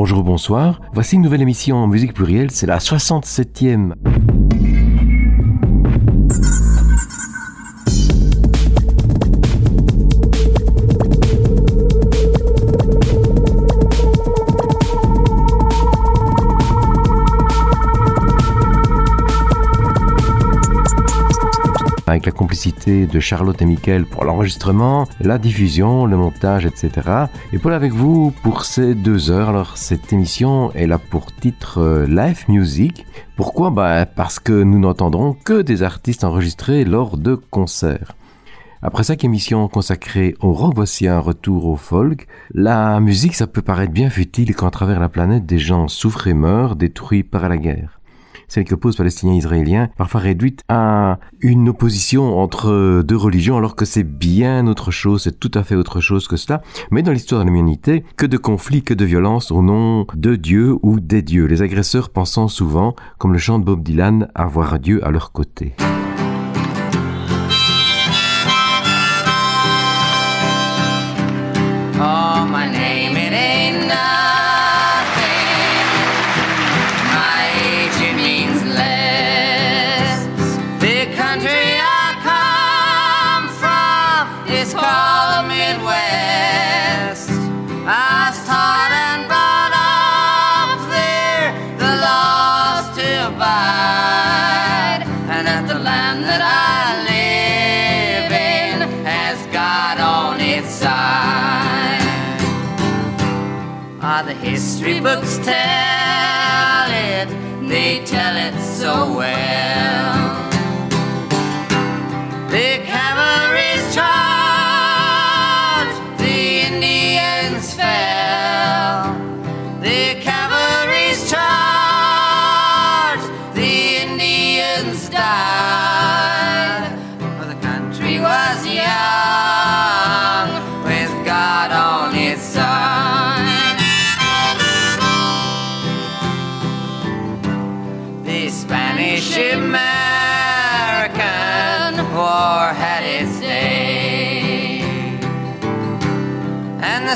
Bonjour, bonsoir. Voici une nouvelle émission en musique plurielle, c'est la 67e. De Charlotte et Mickaël pour l'enregistrement, la diffusion, le montage, etc. Et Paul avec vous pour ces deux heures. Alors cette émission est là pour titre euh, Live Music. Pourquoi? Bah, Parce que nous n'entendrons que des artistes enregistrés lors de concerts. Après chaque émission consacrée au rock, voici un retour au folk. La musique, ça peut paraître bien futile quand à travers la planète des gens souffrent et meurent, détruits par la guerre celle qui oppose Palestiniens et Israéliens, parfois réduite à une opposition entre deux religions, alors que c'est bien autre chose, c'est tout à fait autre chose que cela. Mais dans l'histoire de l'humanité, que de conflits, que de violences au nom de Dieu ou des dieux, les agresseurs pensant souvent, comme le chante Bob Dylan, avoir Dieu à leur côté.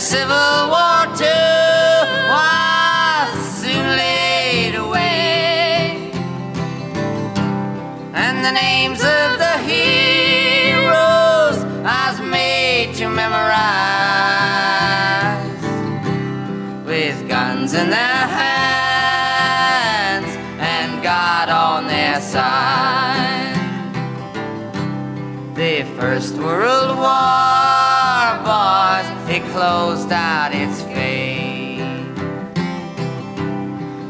Civil War too was soon laid away, and the names of the heroes I was made to memorize with guns in their hands. And God on their side. The First World War, closed out its fate.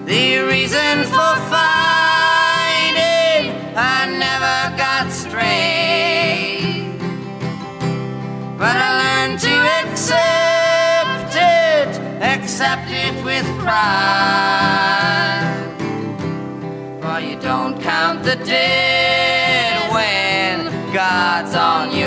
The reason for fighting, I never got straight. But I learned to accept it, accept it with pride. For you don't count the dead when God's on your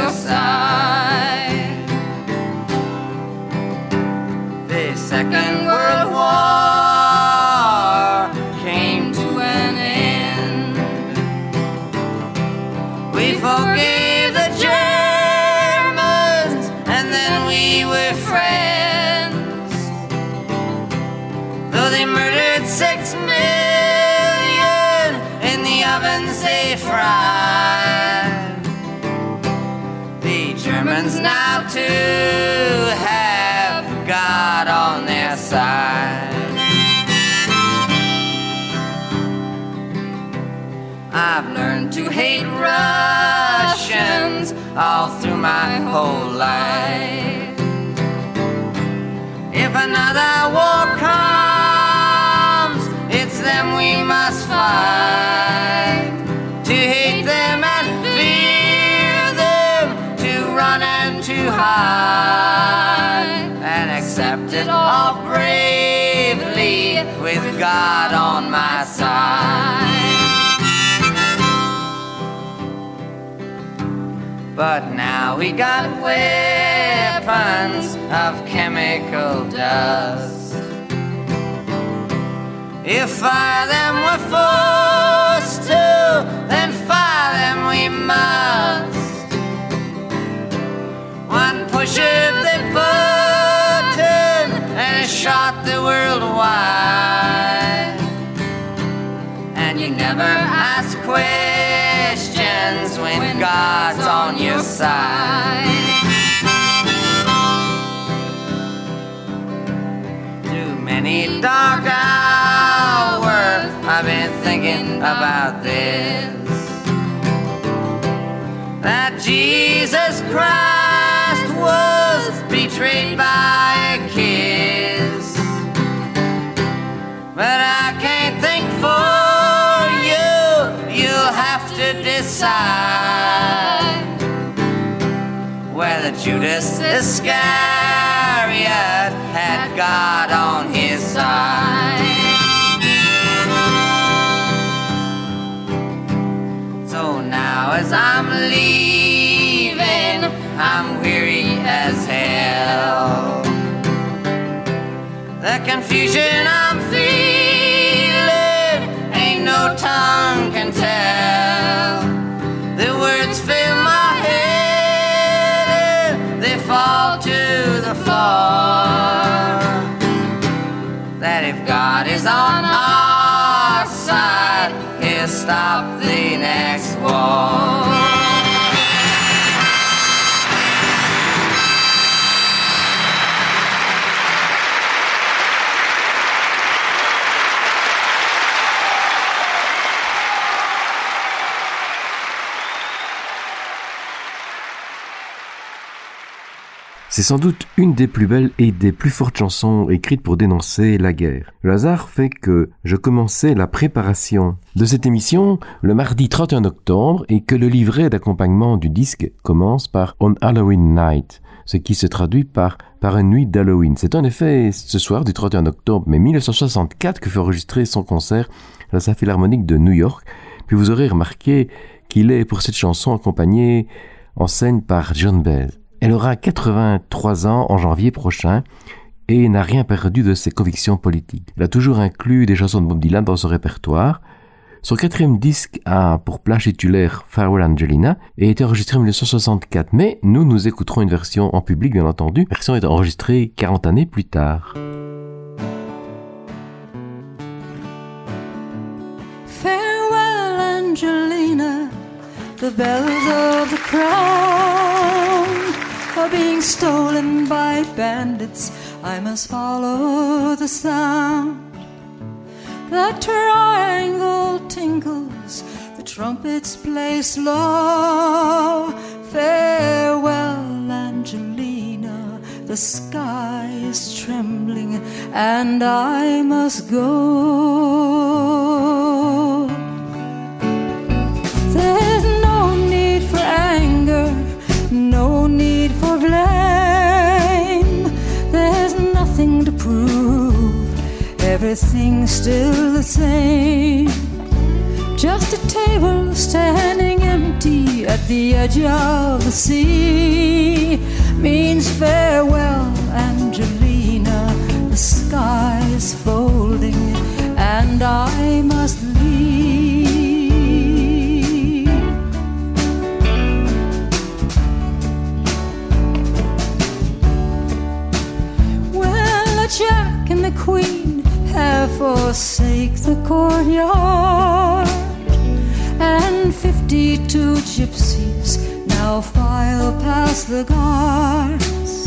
we were friends. Though they murdered six million in the ovens they fried. The Germans now too have God on their side. I've learned to hate Russians all through my whole life. Another war comes, it's them we must fight. To hate them and fear them, to run and to hide, and accept it all bravely with God on my side. But now we got of chemical dust. If fire them were forced to, then fire them we must. One push of the button and it shot the world wide. And you never ask questions when God's on your side. Many dark hours I've been thinking about this. That Jesus Christ was betrayed by a kiss. But I can't think for you, you'll have to decide whether Judas Iscariot had God on his side. So now as I'm leaving, I'm weary as hell. The confusion I'm feeling ain't no tongue can tell. The words fill my head they fall to the floor. Stop the next war. C'est sans doute une des plus belles et des plus fortes chansons écrites pour dénoncer la guerre. Le hasard fait que je commençais la préparation de cette émission le mardi 31 octobre et que le livret d'accompagnement du disque commence par On Halloween Night, ce qui se traduit par par une nuit d'Halloween. C'est en effet ce soir du 31 octobre mais 1964 que fut enregistré son concert à la Philharmonique de New York. Puis vous aurez remarqué qu'il est pour cette chanson accompagné en scène par John Baez. Elle aura 83 ans en janvier prochain et n'a rien perdu de ses convictions politiques. Elle a toujours inclus des chansons de Bob Dylan dans son répertoire. Son quatrième disque a pour plage titulaire Farewell Angelina et a été enregistré en 1964, mais nous nous écouterons une version en public bien entendu. La version est enregistrée 40 années plus tard. Farewell, Angelina. The bells of the crown are being stolen by bandits. I must follow the sound. The triangle tinkles, the trumpets play slow. Farewell, Angelina. The sky is trembling, and I must go. Everything's still the same. Just a table standing empty at the edge of the sea means farewell, Angelina. The sky is folding, and I must forsake the courtyard, and fifty-two gypsies now file past the guards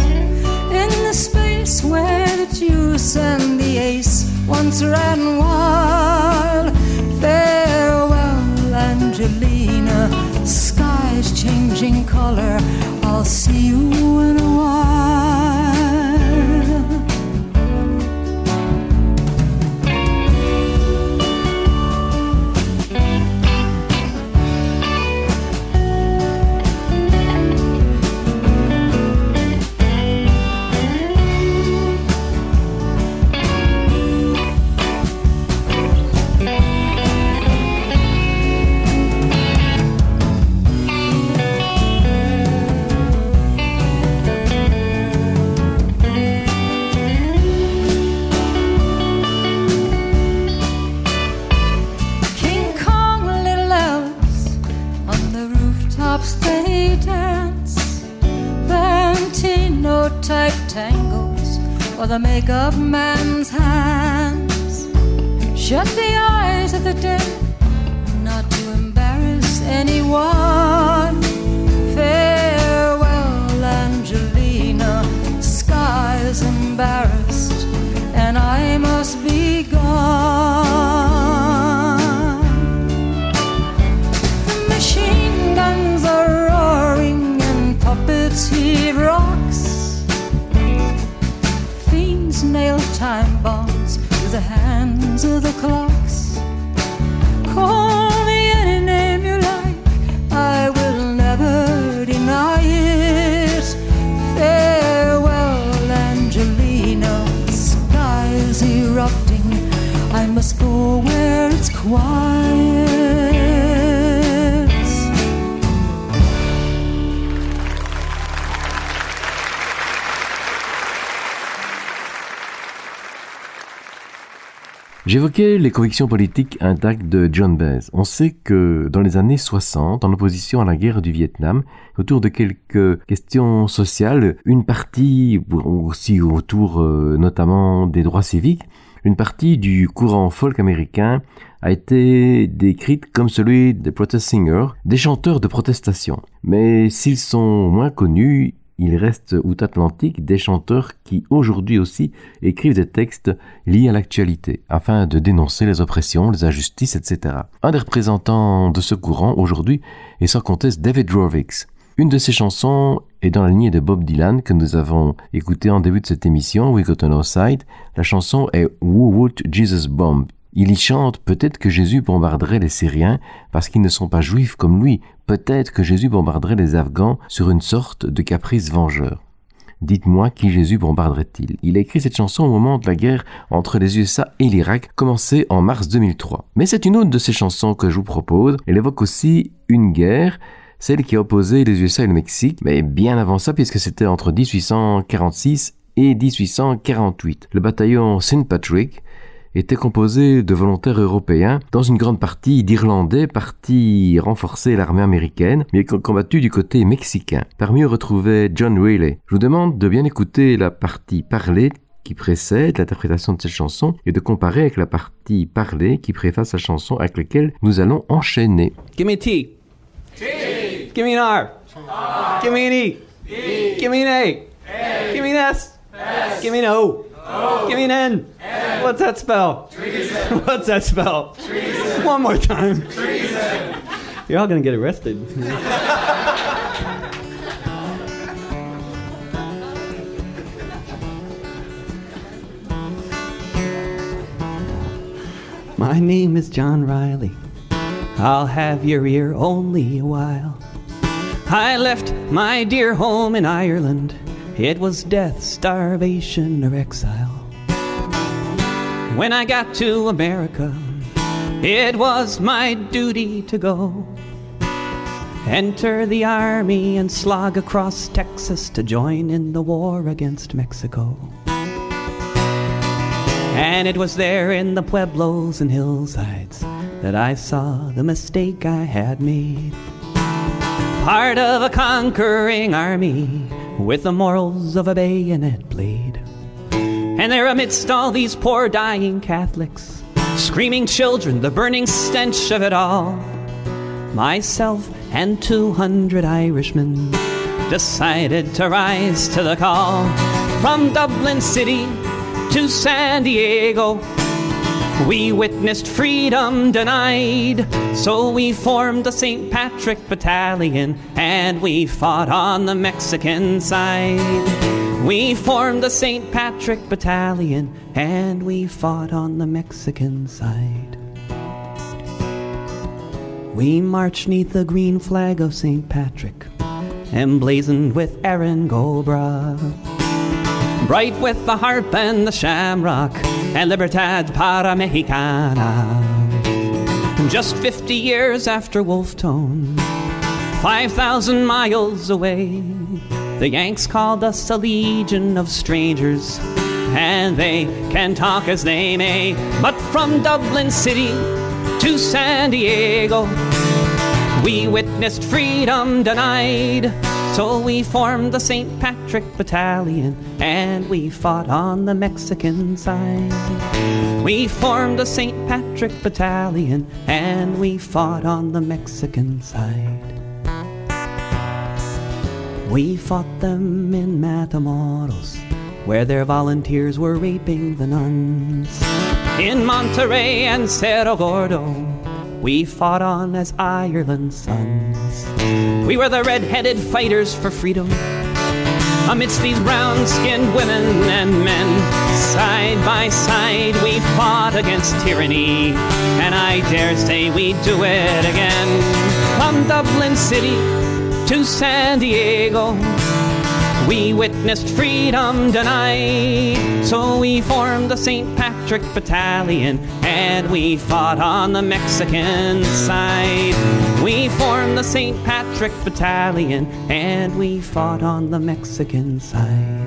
in the space where the juice and the ace once ran wild. Farewell, Angelina. Sky's changing color. I'll see you in a while. Les convictions politiques intactes de John Baez. On sait que dans les années 60, en opposition à la guerre du Vietnam, autour de quelques questions sociales, une partie, aussi autour euh, notamment des droits civiques, une partie du courant folk américain a été décrite comme celui des protest singers, des chanteurs de protestation. Mais s'ils sont moins connus, il reste outre-Atlantique des chanteurs qui aujourd'hui aussi écrivent des textes liés à l'actualité, afin de dénoncer les oppressions, les injustices, etc. Un des représentants de ce courant aujourd'hui est sans conteste David Rovix. Une de ses chansons est dans la lignée de Bob Dylan que nous avons écouté en début de cette émission, We Got No Side. La chanson est Who Would Jesus Bomb? Il y chante peut-être que Jésus bombarderait les Syriens parce qu'ils ne sont pas juifs comme lui, peut-être que Jésus bombarderait les Afghans sur une sorte de caprice vengeur. Dites-moi qui Jésus bombarderait-il Il a écrit cette chanson au moment de la guerre entre les USA et l'Irak, commencée en mars 2003. Mais c'est une autre de ces chansons que je vous propose. Elle évoque aussi une guerre, celle qui a opposé les USA et le Mexique, mais bien avant ça, puisque c'était entre 1846 et 1848. Le bataillon St. Patrick était composé de volontaires européens, dans une grande partie d'Irlandais partis renforcer l'armée américaine, mais combattu du côté mexicain. Parmi eux retrouvait John Rayleigh. Je vous demande de bien écouter la partie parlée qui précède l'interprétation de cette chanson et de comparer avec la partie parlée qui préface la chanson avec laquelle nous allons enchaîner. Give me a T. T. Give me an R. Give me an E. e. Give me an A. Give me an S. S. Give me an O. Give me an N. N. What's that spell? Treason. What's that spell? Treason. One more time. Treason. You're all going to get arrested. My name is John Riley. I'll have your ear only a while. I left my dear home in Ireland it was death, starvation, or exile. When I got to America, it was my duty to go. Enter the army and slog across Texas to join in the war against Mexico. And it was there in the pueblos and hillsides that I saw the mistake I had made. Part of a conquering army with the morals of a bayonet blade. And there, amidst all these poor dying Catholics, screaming children, the burning stench of it all, myself and 200 Irishmen decided to rise to the call. From Dublin City to San Diego, we witnessed freedom denied, so we formed the St. Patrick Battalion and we fought on the Mexican side. We formed the St. Patrick Battalion and we fought on the Mexican side. We marched neath the green flag of St. Patrick, emblazoned with Erin go bragh, bright with the harp and the shamrock and Libertad para Mexicana. Just 50 years after Wolfe Tone, 5,000 miles away, the Yanks called us a legion of strangers, and they can talk as they may. But from Dublin City to San Diego, we witnessed freedom denied. So we formed the St. Patrick Battalion and we fought on the Mexican side. We formed the St. Patrick Battalion and we fought on the Mexican side. We fought them in Matamoros, where their volunteers were raping the nuns. In Monterrey and Cerro Gordo, we fought on as Ireland's sons. We were the red headed fighters for freedom. Amidst these brown skinned women and men, side by side we fought against tyranny, and I dare say we would do it again. From Dublin City to San Diego, we witnessed freedom denied. So we formed the St. Patrick Battalion and we fought on the Mexican side. We formed the St. Patrick Battalion and we fought on the Mexican side.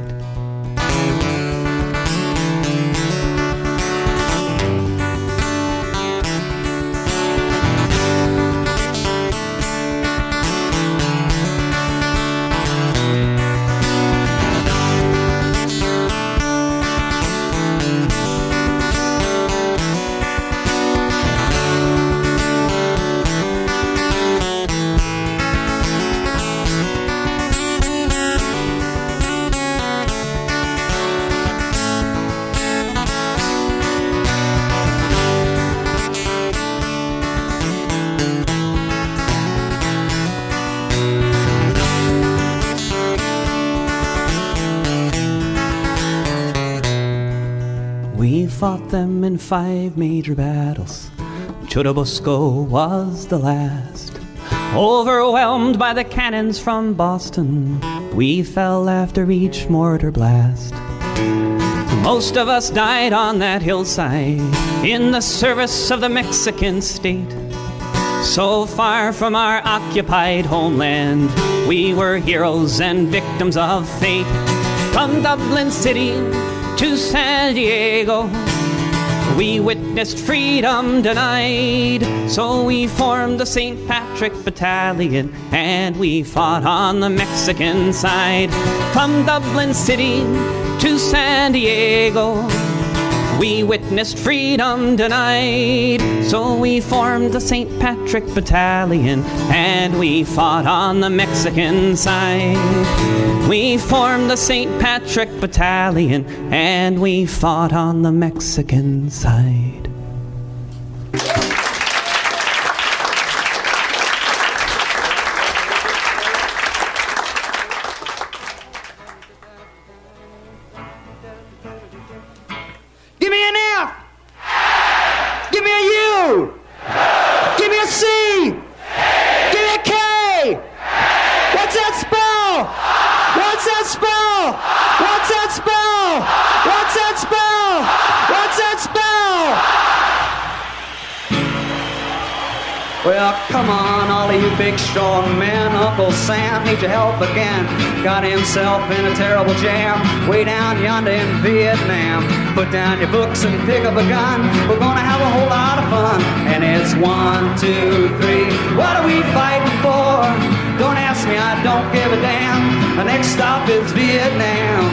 Five major battles. Churubusco was the last. Overwhelmed by the cannons from Boston, we fell after each mortar blast. Most of us died on that hillside in the service of the Mexican state. So far from our occupied homeland, we were heroes and victims of fate. From Dublin City to San Diego, we witnessed freedom denied, so we formed the St. Patrick Battalion and we fought on the Mexican side. From Dublin City to San Diego, we witnessed freedom denied, so we formed the St. Patrick Battalion and we fought on the Mexican side. We formed the St. Patrick Battalion and we fought on the Mexican side. Himself in a terrible jam way down yonder in Vietnam. Put down your books and pick up a gun. We're gonna have a whole lot of fun. And it's one, two, three. What are we fighting for? Don't ask me, I don't give a damn. The next stop is Vietnam.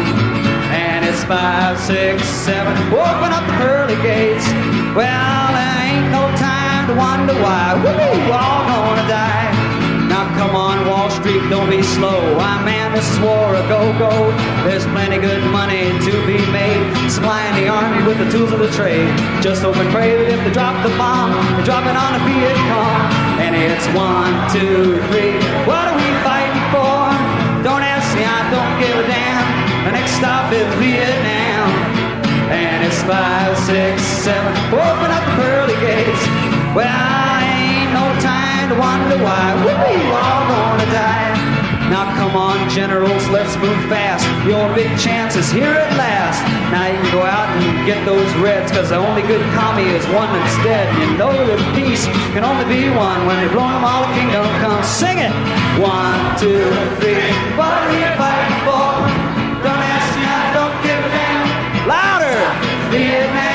And it's five, six, seven. Open up the pearly gates. Well, there ain't no time to wonder why. We're all gonna die. Wall Street, don't be slow. I man, this is war a go-go. There's plenty good money to be made. Supplying the army with the tools of the trade. Just hope and that if they drop the bomb, they drop it on the Viet Cong. And it's one, two, three. What are we fighting for? Don't ask me, I don't give a damn. The next stop is Vietnam. And it's five, six, seven. Open up the pearly gates. Well, I to wonder why we're all gonna die. Now come on, generals, let's move fast. Your big chance is here at last. Now you can go out and get those reds, cause the only good commie is one that's dead. You know that peace can only be one. When they've blown them all, the kingdom come. Sing it! One, two, three. What are you fighting for? Don't ask me, I don't give a damn. Louder! Vietnam.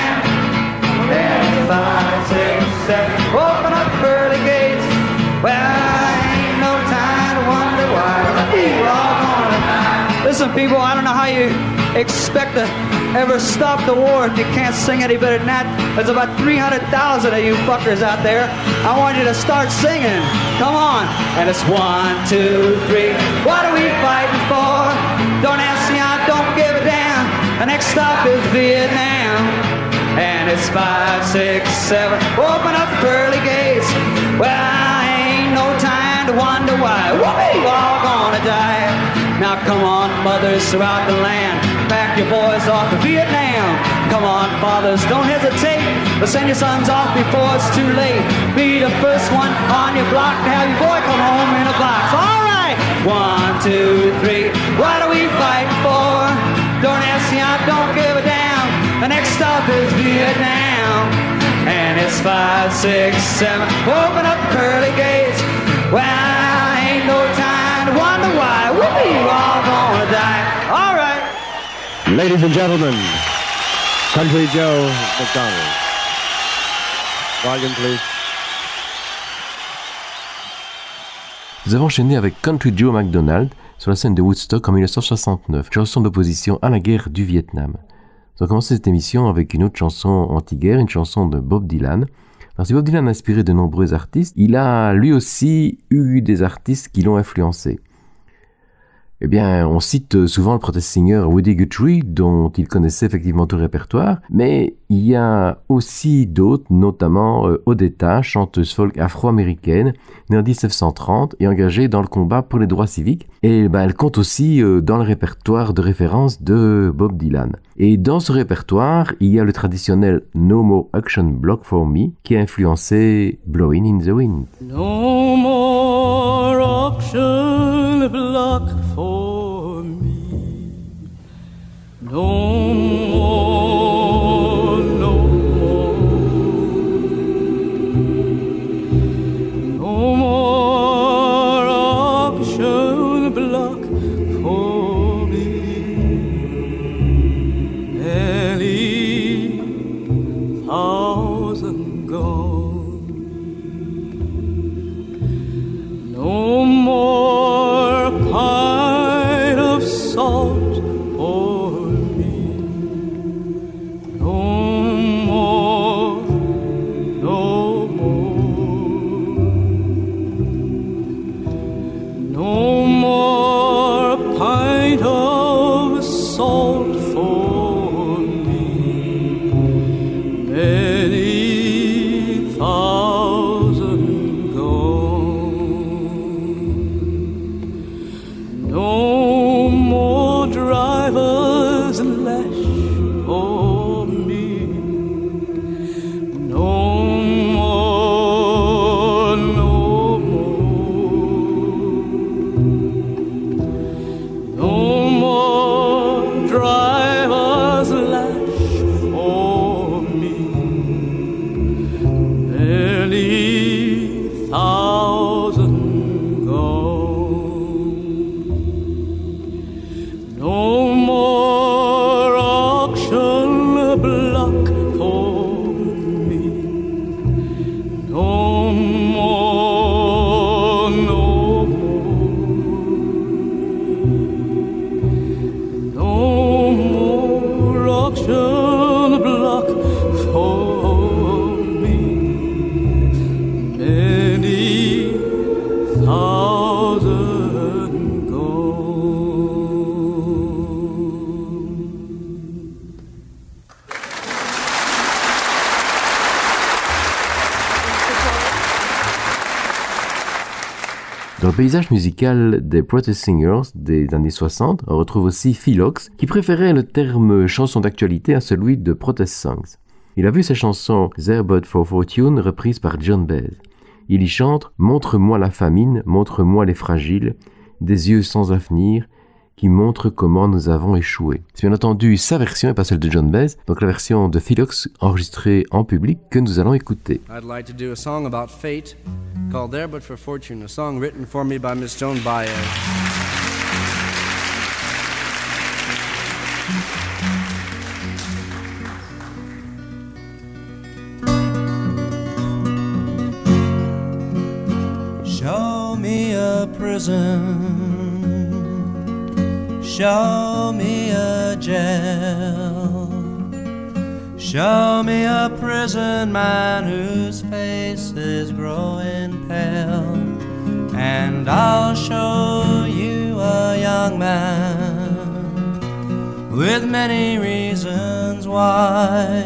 Seven. Open up Listen, people, I don't know how you expect to ever stop the war if you can't sing any better than that. There's about 300,000 of you fuckers out there. I want you to start singing. Come on. And it's one, two, three. What are we fighting for? Don't ask me, I don't give a damn. The next stop is Vietnam. And it's five, six, seven. Open up the pearly gates. Well, I ain't no time to wonder why we're all gonna die. Now come on, mothers throughout the land, pack your boys off to Vietnam. Come on, fathers, don't hesitate, but send your sons off before it's too late. Be the first one on your block to have your boy come home in a box. All right, one, two, three. What are we fighting for? Don't ask me, I don't give a damn. The next stop is Vietnam. And it's five, six, seven. Open up the pearly gates. Well, wonder why. We all gonna die. All right. Ladies and gentlemen, Country Joe McDonald. Volume, please. Nous avons enchaîné avec Country Joe McDonald sur la scène de Woodstock en 1969, chanson d'opposition à la guerre du Vietnam. Nous avons commencé cette émission avec une autre chanson anti-guerre, une chanson de Bob Dylan. Alors si Bob a inspiré de nombreux artistes, il a lui aussi eu des artistes qui l'ont influencé. Eh bien, on cite souvent le protest singer Woody Guthrie, dont il connaissait effectivement tout le répertoire, mais il y a aussi d'autres, notamment euh, Odetta, chanteuse folk afro-américaine, née en 1930 et engagée dans le combat pour les droits civiques. Et ben, elle compte aussi euh, dans le répertoire de référence de Bob Dylan. Et dans ce répertoire, il y a le traditionnel No More Action Block for Me, qui a influencé Blowing in the Wind. No more auction block paysage musical des Protest Singers des années 60, on retrouve aussi Philox, qui préférait le terme chanson d'actualité à celui de Protest Songs. Il a vu sa chanson There But for Fortune reprise par John Baez. Il y chante Montre-moi la famine, montre-moi les fragiles, des yeux sans avenir, qui montrent comment nous avons échoué. C'est bien entendu sa version et pas celle de John Baez, donc la version de Philox enregistrée en public que nous allons écouter. I'd like to do a song about fate called There But for Fortune, a song written for me by Miss Joan Baez. Show me a prison. Show me a jail. Show me a prison man whose face is growing pale. And I'll show you a young man with many reasons why.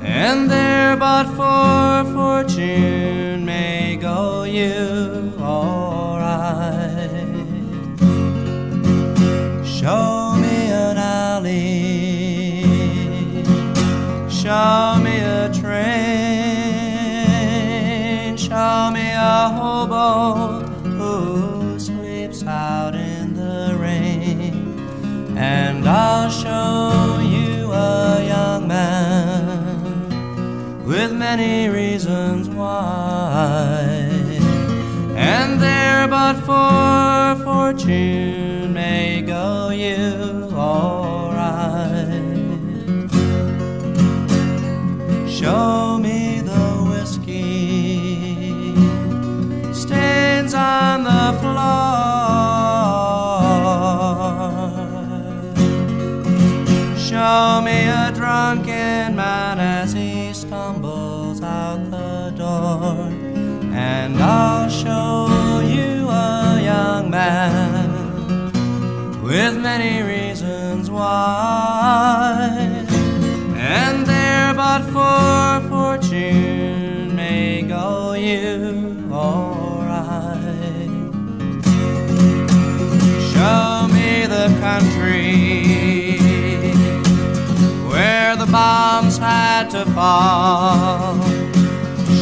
And there but for fortune may go you or I. Show me an alley. Show me a train. Show me a hobo who sleeps out in the rain. And I'll show you a young man with many reasons why. There but for fortune may go you alright. Show me the whiskey stains on the floor. Show me a drunken man as he stumbles out the door, and I'll with many reasons why. And there but for fortune may go you or I. Show me the country where the bombs had to fall.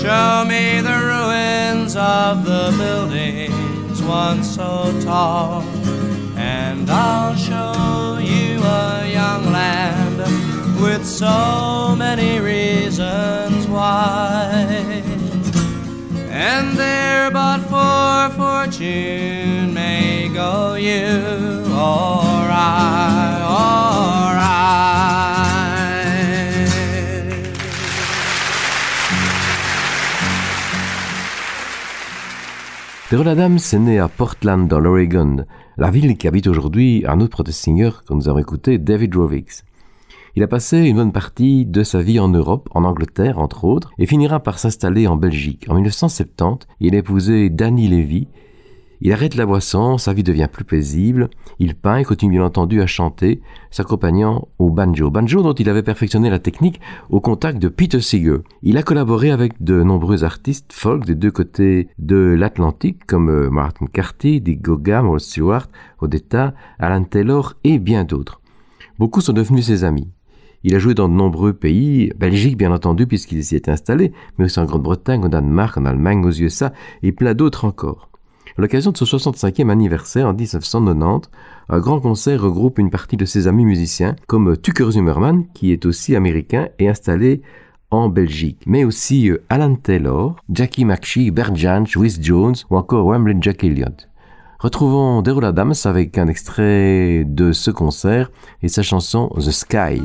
Show me the ruins of the buildings once so tall. I'll show you a young land with so many reasons why. And there but for fortune may go you alright, alright. Derroll Adams est né à Portland, dans l'Oregon, la ville qui habite aujourd'hui un autre protest-singer que nous avons écouté, David Rovix. Il a passé une bonne partie de sa vie en Europe, en Angleterre entre autres, et finira par s'installer en Belgique. En 1970, il a épousé Danny Levy. Il arrête la boisson, sa vie devient plus paisible, il peint et continue bien entendu à chanter, s'accompagnant au banjo. Banjo dont il avait perfectionné la technique au contact de Peter Seeger. Il a collaboré avec de nombreux artistes folk des deux côtés de l'Atlantique comme euh, Martin Carty, Dick Gogam, Rod Stewart, Odetta, Alan Taylor et bien d'autres. Beaucoup sont devenus ses amis. Il a joué dans de nombreux pays, Belgique bien entendu puisqu'il s'y est installé, mais aussi en Grande-Bretagne, au Danemark, en Allemagne, aux USA et plein d'autres encore. À l'occasion de son 65e anniversaire en 1990, un grand concert regroupe une partie de ses amis musiciens comme Tucker Zimmerman qui est aussi américain et installé en Belgique, mais aussi euh, Alan Taylor, Jackie McShee, Bert Jansch, Wiz Jones ou encore Wembley Jack Elliott. Retrouvons Daryl Adams avec un extrait de ce concert et sa chanson The Sky.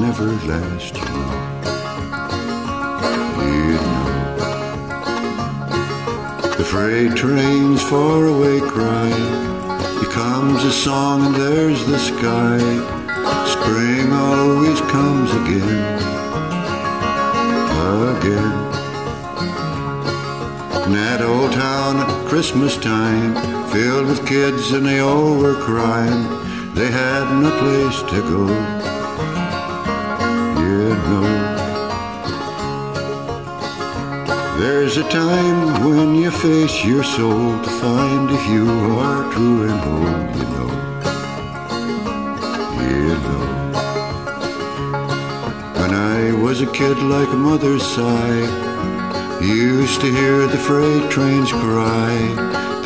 Never last, you know. You know. The freight train's far away cry becomes a song, and there's the sky. Spring always comes again, again. In that old town at Christmas time, filled with kids and they all were crying. They had no place to go. There's a time when you face your soul to find if you are true and whole, you know. You know. When I was a kid like a mother's sigh, Used to hear the freight trains cry,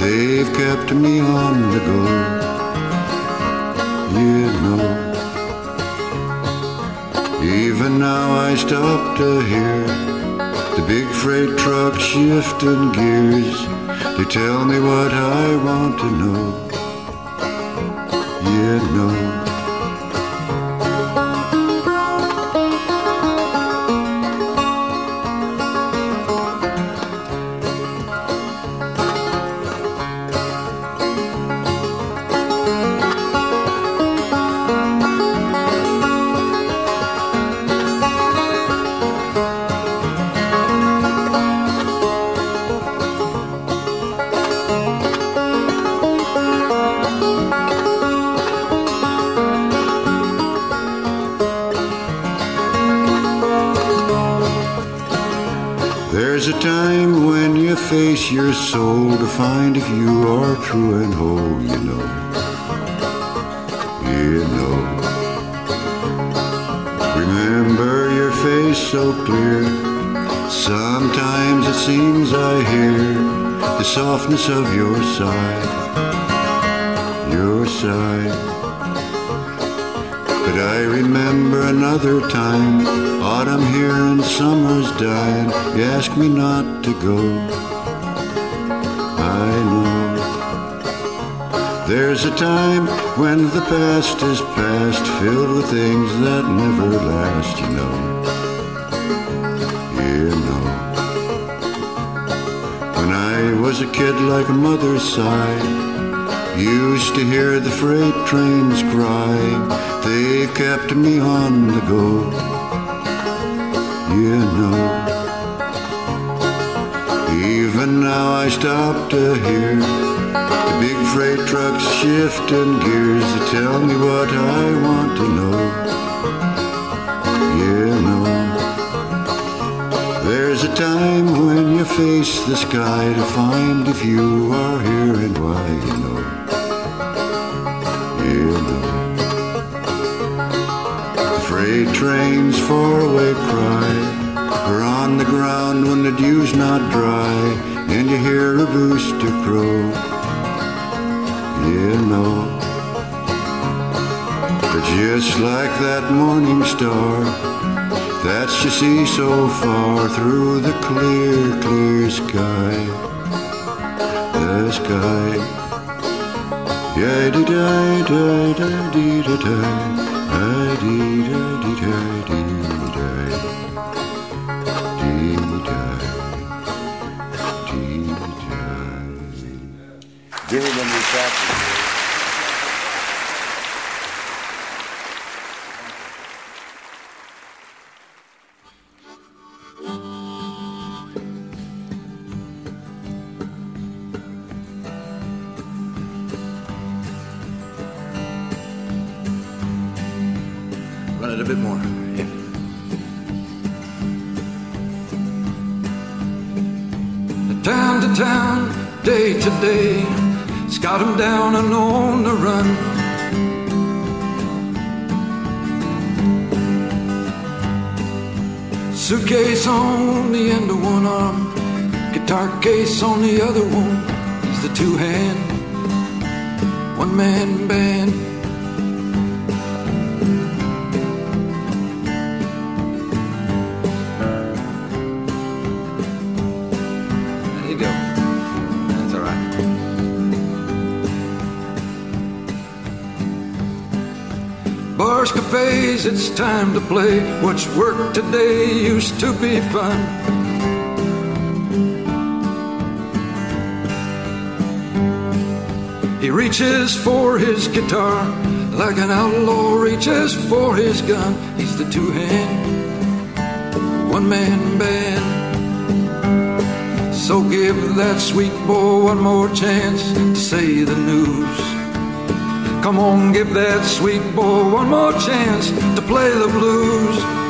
they've kept me on the go. You know, even now I stop to hear the big freight truck shifting gears. They tell me what I want to know. You know. Your soul to find if you are true and whole, you know. You know. Remember your face so clear. Sometimes it seems I hear the softness of your sigh, your sigh. But I remember another time, autumn here and summer's dying. You asked me not to go. There's a time when the past is past, filled with things that never last, you know. You know. When I was a kid like a mother's sigh, used to hear the freight trains cry. They've kept me on the go. You know. Even now I stop to hear the big freight trucks shifting gears to tell me what I want to know. You know. There's a time when you face the sky to find if you are here and why you know. You know. The freight trains far away cry, ground when the dew's not dry, and you hear a rooster crow. You know. But just like that morning star, that you see so far through the clear, clear sky. The sky. Yeah, dee da da da dee da da. Ah, dee da dee da case on the other one. He's the two hand, one man band. There you go. That's all right. Bars, cafes, it's time to play. What's work today used to be fun. Reaches for his guitar like an outlaw reaches for his gun. He's the two hand, one man band. So give that sweet boy one more chance to say the news. Come on, give that sweet boy one more chance to play the blues.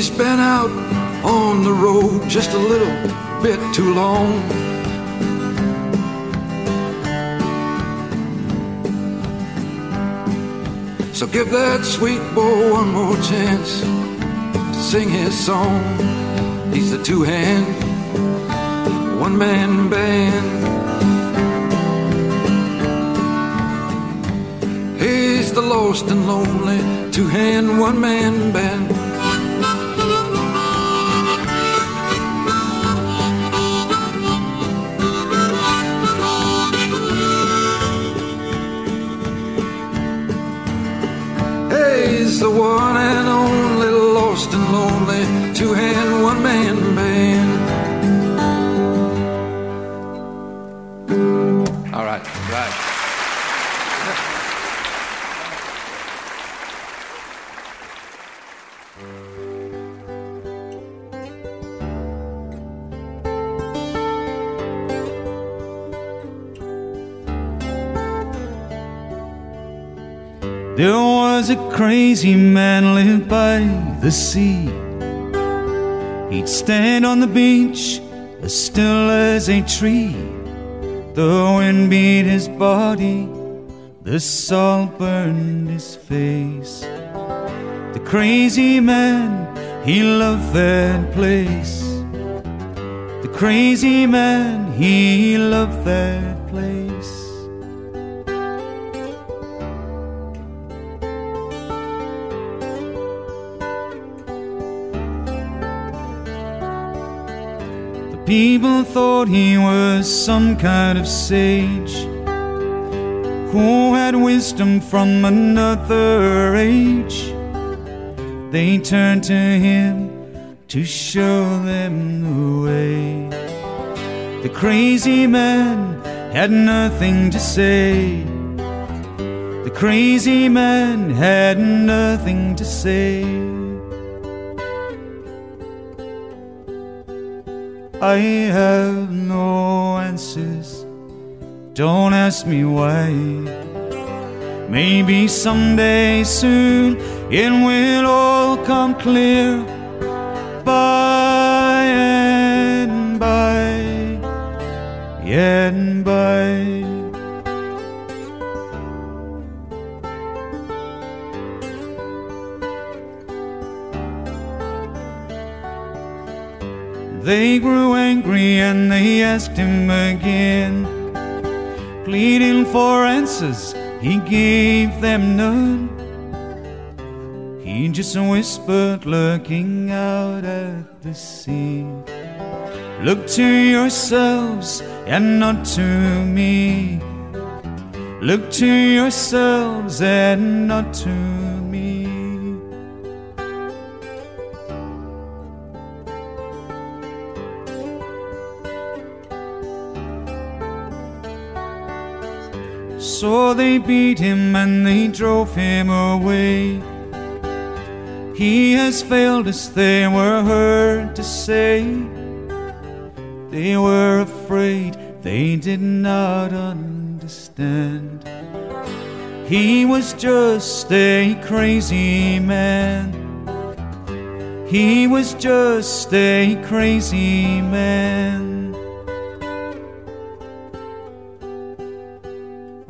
He's been out on the road just a little bit too long. So give that sweet boy one more chance to sing his song. He's the two hand, one man band. He's the lost and lonely two hand, one man band. two hand, one man band. All right, right. There was a crazy man lived by the sea He'd stand on the beach as still as a tree. The wind beat his body, the salt burned his face. The crazy man, he loved that place. The crazy man, he loved that People thought he was some kind of sage who had wisdom from another age. They turned to him to show them the way. The crazy man had nothing to say. The crazy man had nothing to say. I have no answers. Don't ask me why. Maybe someday soon it will all come clear. By and by, yet and by. They grew angry and they asked him again. Pleading for answers, he gave them none. He just whispered, looking out at the sea. Look to yourselves and not to me. Look to yourselves and not to me. So they beat him and they drove him away. He has failed as they were heard to say. They were afraid, they did not understand. He was just a crazy man. He was just a crazy man.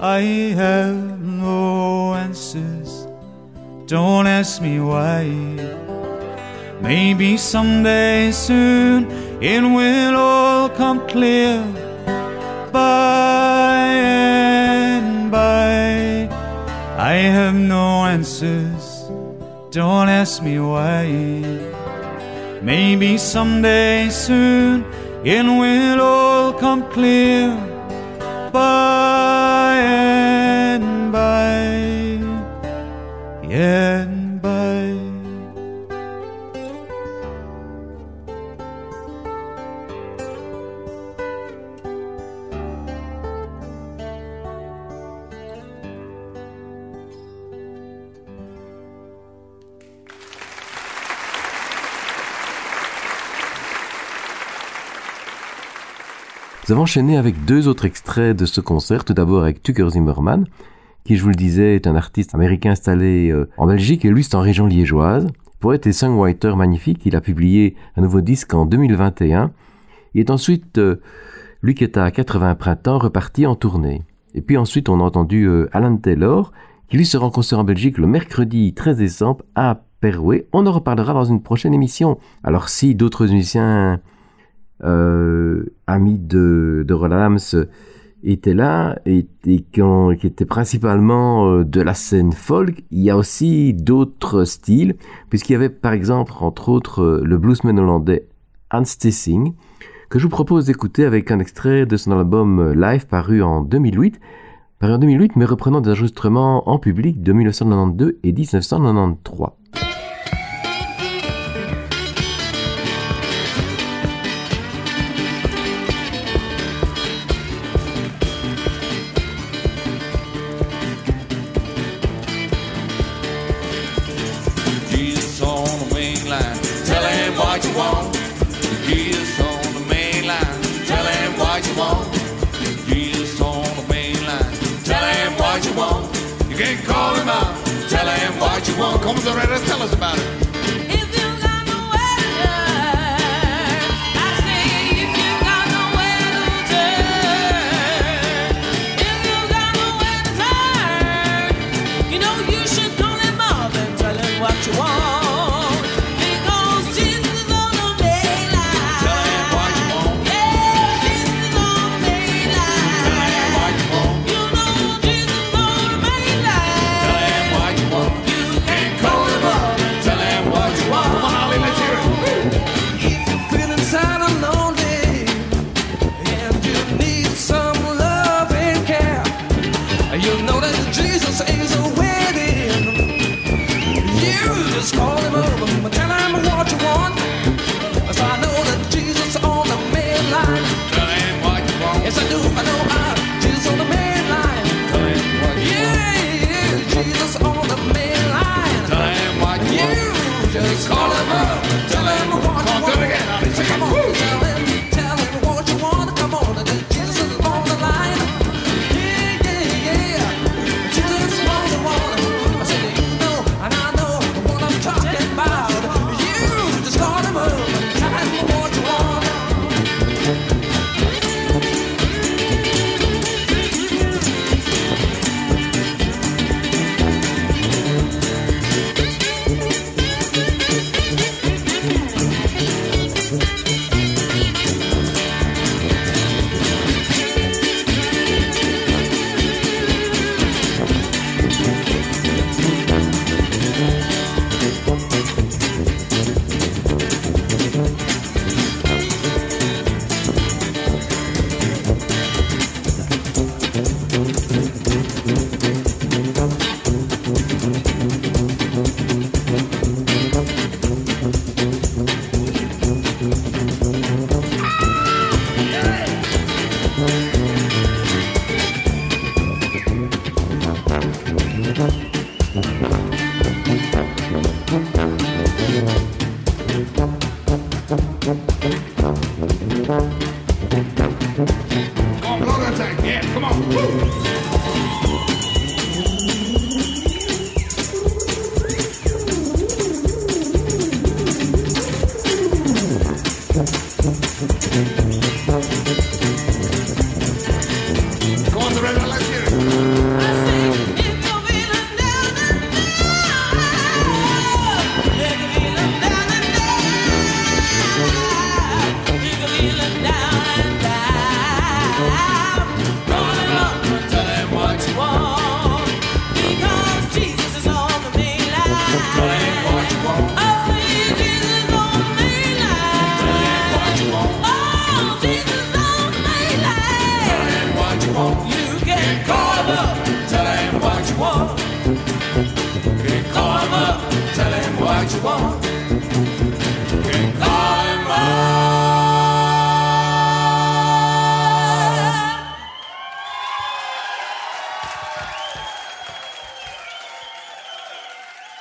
I have no answers. Don't ask me why. Maybe someday soon it will all come clear. By and by, I have no answers. Don't ask me why. Maybe someday soon it will all come clear. By Nous avons enchaîné avec deux autres extraits de ce concert. Tout d'abord avec Tucker Zimmerman, qui, je vous le disais, est un artiste américain installé euh, en Belgique et lui, c'est en région liégeoise. Poète et songwriter magnifique, il a publié un nouveau disque en 2021. Il est ensuite, euh, lui qui est à 80 printemps, reparti en tournée. Et puis ensuite, on a entendu euh, Alan Taylor, qui lui sera en concert en Belgique le mercredi 13 décembre à Perouet. On en reparlera dans une prochaine émission. Alors si d'autres musiciens amis de, de étaient là et, qui, étaient principalement euh, de la scène folk. Il y a aussi d'autres styles, puisqu'il y avait par exemple, entre autres, euh, le bluesman hollandais Hans Stessing, que je vous propose d'écouter avec un extrait de son album euh, live paru en 2008, paru en 2008 mais reprenant des enregistrements en public de 1992 et 1993. Tú no regresas Just call him over, and tell him what you want. Cause I know that Jesus on the main line. Tell him what you want. Yes, I do, I know.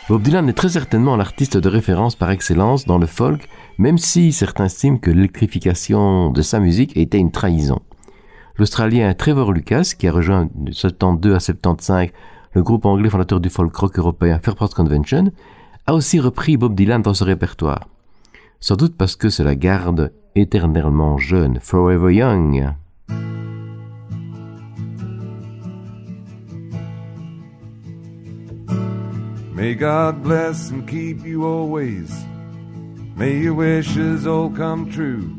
Bob Dylan est très certainement l'artiste de référence par excellence dans le folk, même si certains estiment que l'électrification de sa musique était une trahison. L'Australien Trevor Lucas, qui a rejoint de 72 à 75 le groupe anglais fondateur du folk rock européen Fairport Convention, a aussi repris Bob Dylan dans son répertoire. Sans doute parce que cela garde éternellement jeune, Forever Young. May God bless and keep you always. May your wishes all come true.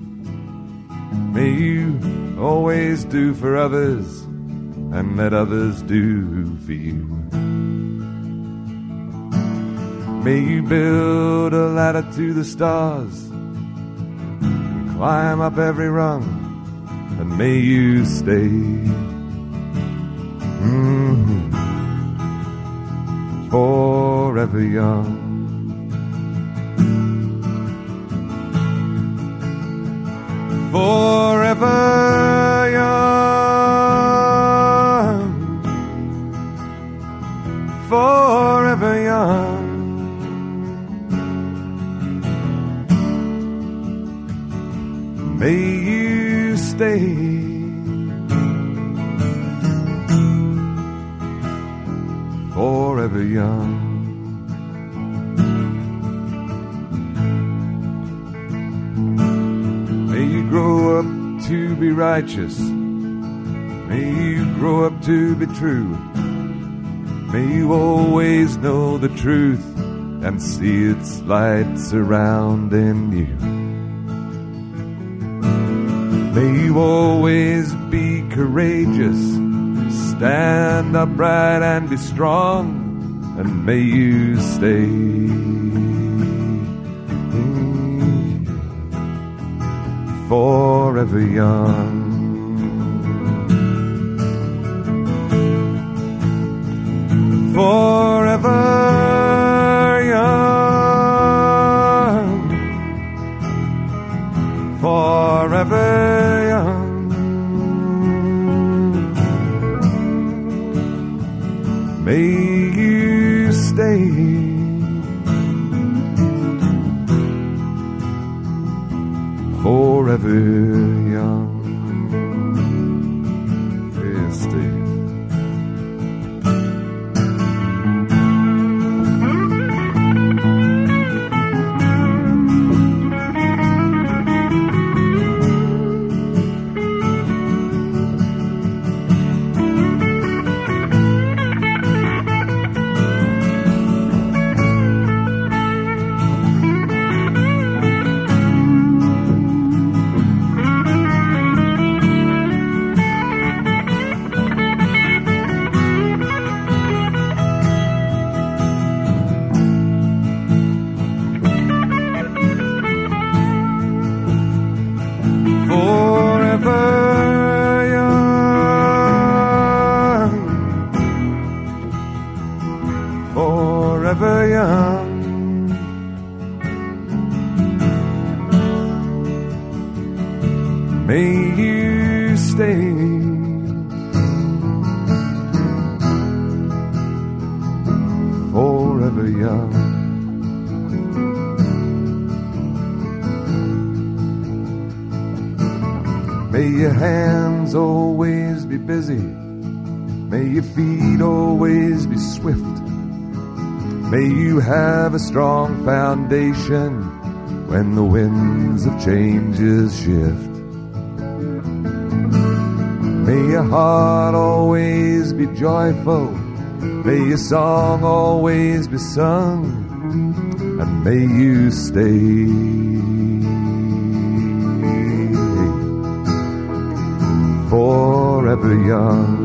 May you always do for others and let others do for you. May you build a ladder to the stars and climb up every rung, and may you stay. Mm-hmm forever young. Forever righteous. May you grow up to be true. May you always know the truth and see its light surrounding you. May you always be courageous, stand upright and be strong, and may you stay forever young. Forever strong foundation when the winds of changes shift. May your heart always be joyful. May your song always be sung. And may you stay forever young.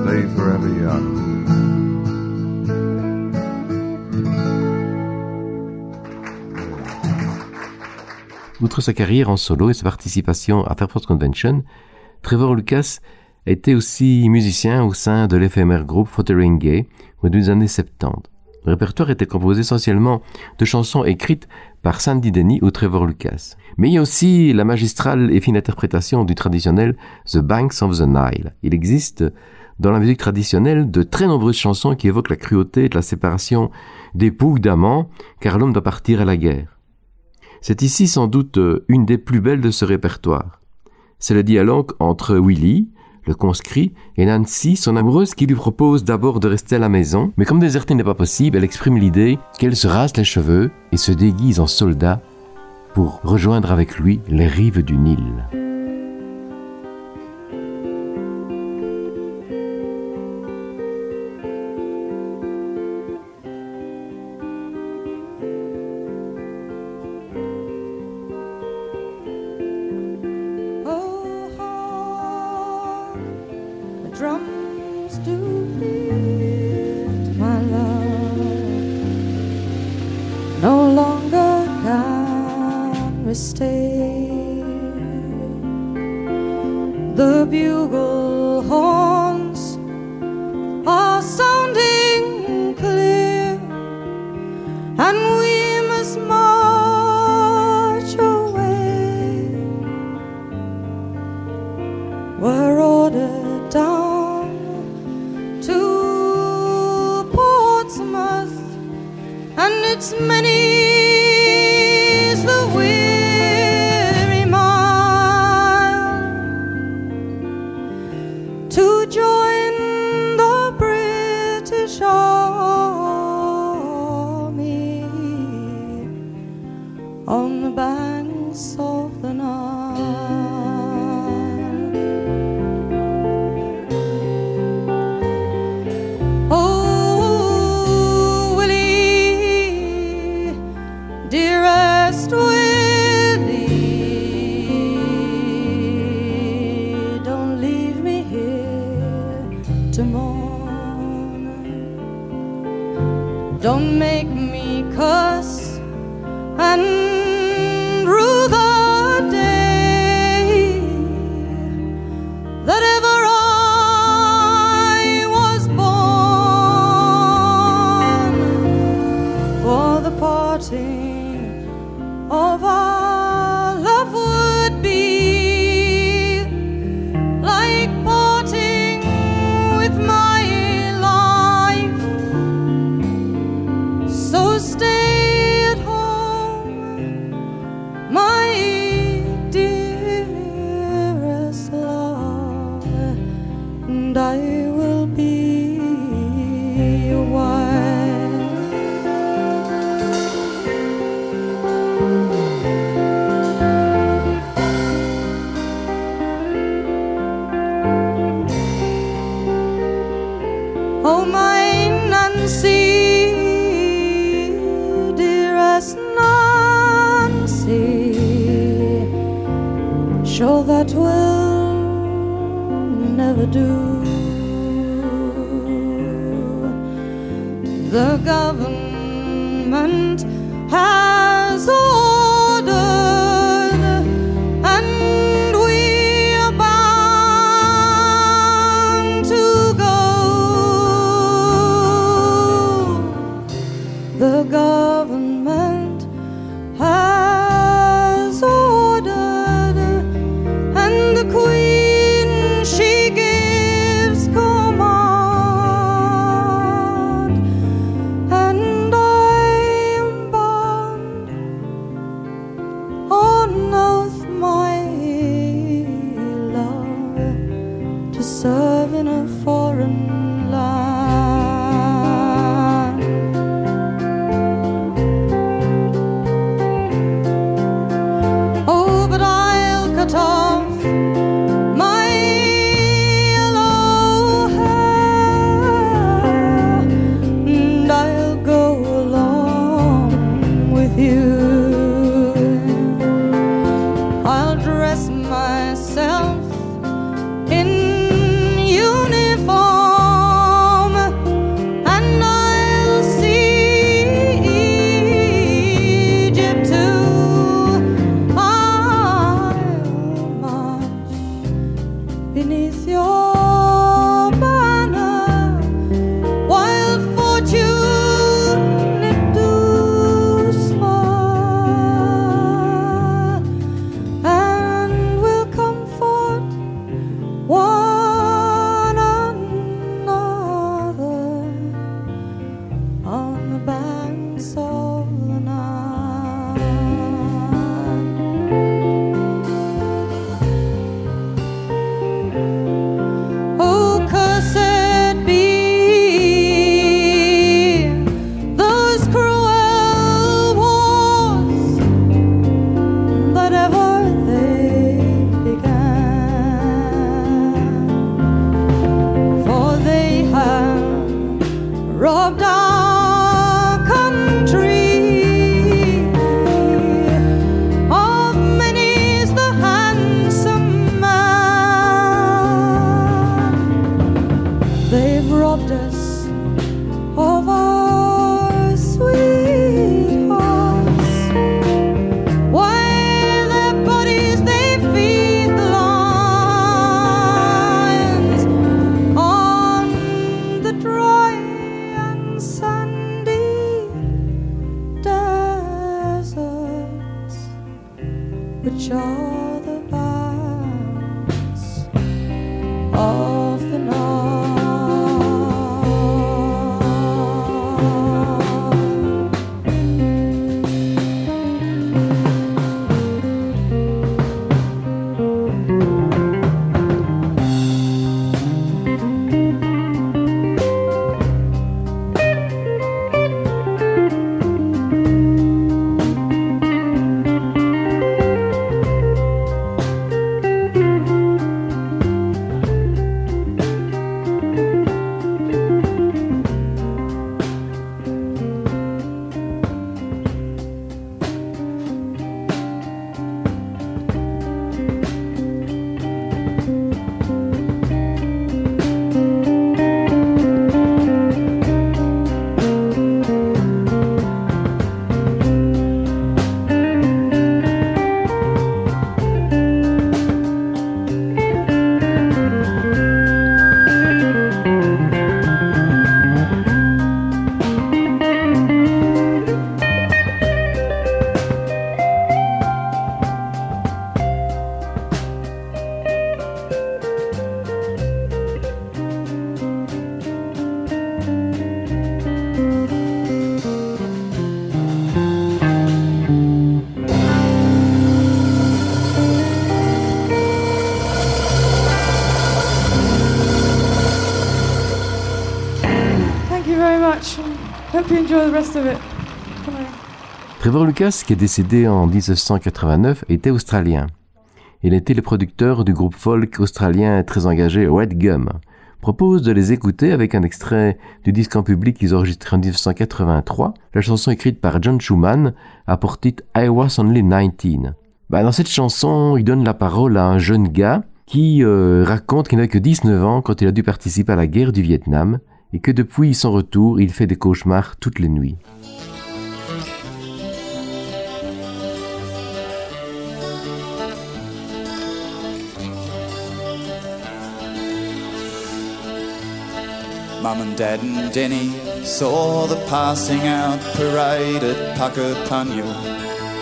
Stay forever young. Outre sa carrière en solo et sa participation à Fairport Convention, Trevor Lucas était aussi musicien au sein de l'éphémère groupe Fothering Gay au début des années 70. Le répertoire était composé essentiellement de chansons écrites par Sandy Denny ou Trevor Lucas. Mais il y a aussi la magistrale et fine interprétation du traditionnel The Banks of the Nile. Il existe dans la musique traditionnelle de très nombreuses chansons qui évoquent la cruauté de la séparation d'époux ou d'amants, car l'homme doit partir à la guerre. C'est ici sans doute une des plus belles de ce répertoire. C'est le dialogue entre Willie, le conscrit, et Nancy, son amoureuse, qui lui propose d'abord de rester à la maison, mais comme déserter n'est pas possible, elle exprime l'idée qu'elle se rase les cheveux et se déguise en soldat pour rejoindre avec lui les rives du Nil. Never do. The government has Trevor Lucas, qui est décédé en 1989, était australien. Il était le producteur du groupe folk australien très engagé Red Gum. Propose de les écouter avec un extrait du disque en public qu'ils enregistré en 1983. La chanson écrite par John Schumann a pour titre I Was Only 19. Bah, dans cette chanson, il donne la parole à un jeune gars qui euh, raconte qu'il n'a que 19 ans quand il a dû participer à la guerre du Vietnam et que depuis son retour, il fait des cauchemars toutes les nuits. Mum and Dad and Denny saw the passing out parade at Puckapunyal.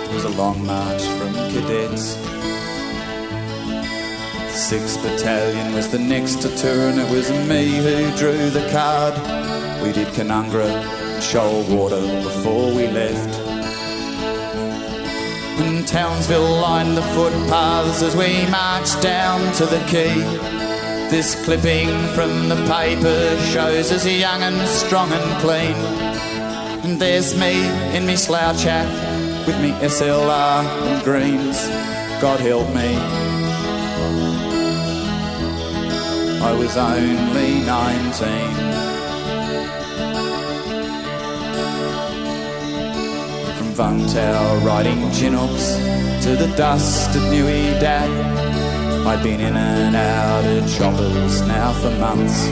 It was a long march from cadets. The 6th Battalion was the next to turn. It was me who drew the card. We did Canungra and Shoalwater before we left. And Townsville lined the footpaths as we marched down to the quay. This clipping from the paper shows us young and strong and clean. And there's me in me slouch hat with me SLR and greens. God help me. I was only 19. From Vungtau riding Chinooks to the dust at Nui Dat. I'd been in and out of choppers now for months.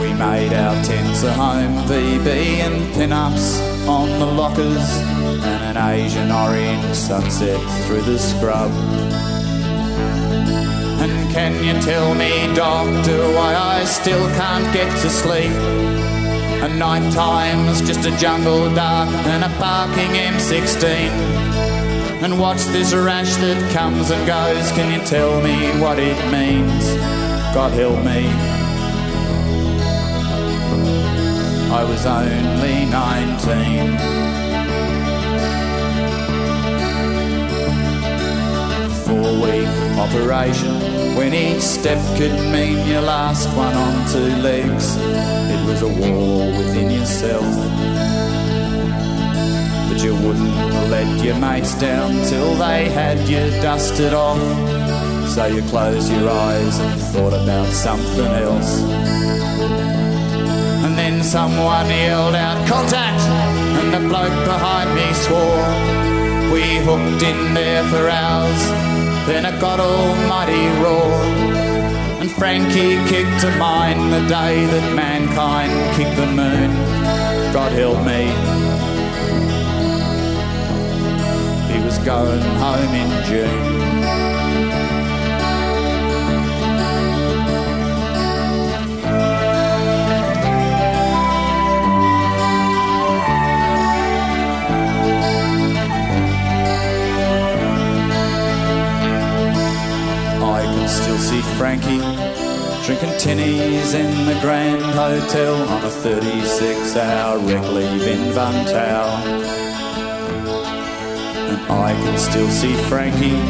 We made our tents a home, VB and pin-ups on the lockers, and an Asian orange sunset through the scrub. Can you tell me, doctor, why I still can't get to sleep? And night time's just a jungle dark and a barking M16 and watch this rash that comes and goes. Can you tell me what it means? God help me. I was only 19. Operation when each step could mean your last one on two legs. It was a war within yourself but you wouldn't let your mates down till they had you dusted off. So you closed your eyes and thought about something else. And then someone yelled out, Contact! And the bloke behind me swore. We hooked in there for hours, then it got almighty raw. And Frankie kicked to mine the day that mankind kicked the moon. God help me. He was going home in June. See Frankie drinking tinnies in the Grand Hotel on a 36 hour rec leave in Vung Tau. And I can still see Frankie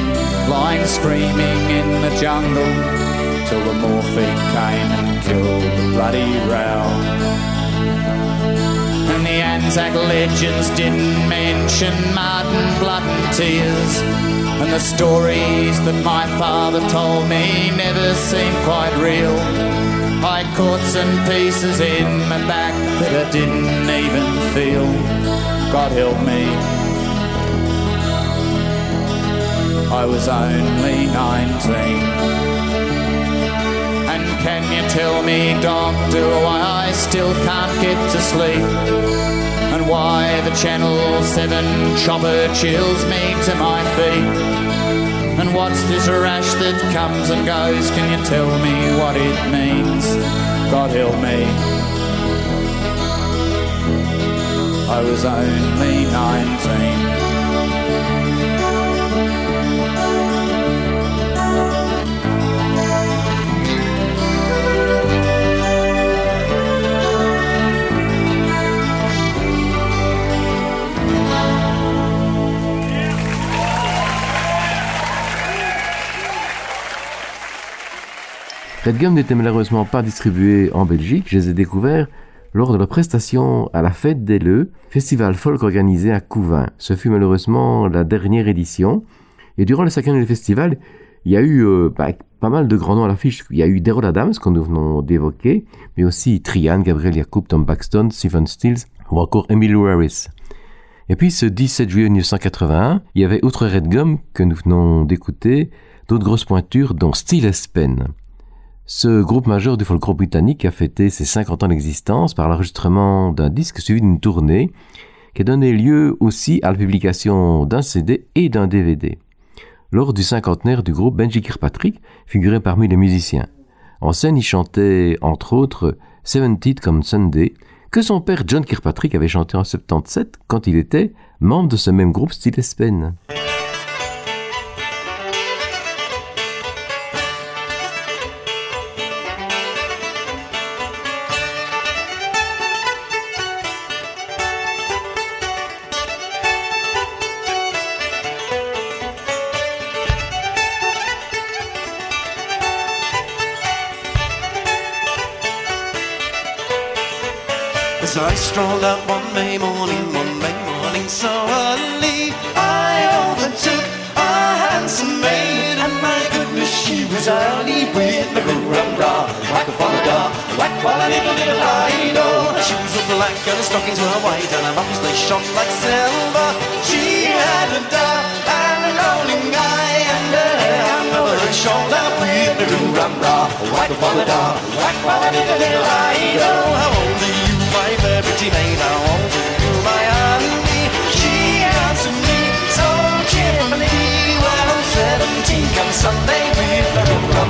lying screaming in the jungle till the morphine came and killed the bloody row. And the Anzac legends didn't mention and blood and tears. And the stories that my father told me never seemed quite real. I caught some pieces in my back that I didn't even feel. God help me. I was only 19. And can you tell me, doctor, why I still can't get to sleep? And why the Channel 7 chopper chills me to my feet? And what's this rash that comes and goes? Can you tell me what it means? God help me. I was only 19. Red Gum n'était malheureusement pas distribué en Belgique, je les ai découverts lors de leur prestation à la Fête des Leux, festival folk organisé à Couvin. Ce fut malheureusement la dernière édition, et durant les cinq années du festival, il y a eu euh, bah, pas mal de grands noms à l'affiche. Il y a eu Daryl Adams, qu'on nous venons d'évoquer, mais aussi Trian, Gabriel Yacoub, Tom Paxton, Stephen Stills, ou encore Emily Harris. Et puis ce 17 juillet 1981, il y avait outre Red Gum que nous venons d'écouter, d'autres grosses pointures, dont Steel Pen. Ce groupe majeur du folk rock britannique a fêté ses 50 ans d'existence par l'enregistrement d'un disque suivi d'une tournée qui a donné lieu aussi à la publication d'un CD et d'un DVD. Lors du cinquantenaire du groupe, Benji Kirkpatrick figurait parmi les musiciens. En scène, il chantait entre autres Seven Teeth comme Sunday, que son père John Kirkpatrick avait chanté en 77 quand il était membre de ce même groupe Steel Pen. I strolled out one May morning, one May morning so early, I overtook a handsome maid, and my goodness, she was early with the rum rum da, whack a da, whack a little little I. Her shoes were black and her stockings were white, and her buckles they shone like silver. She had a dove and a golden guy, and her hair over her shoulder with the rum rum da, whack a da, whack a little little I know. How old are you? Pretty maid, how old are you, my honey? She answered me so well, I'm seventeen come Sunday with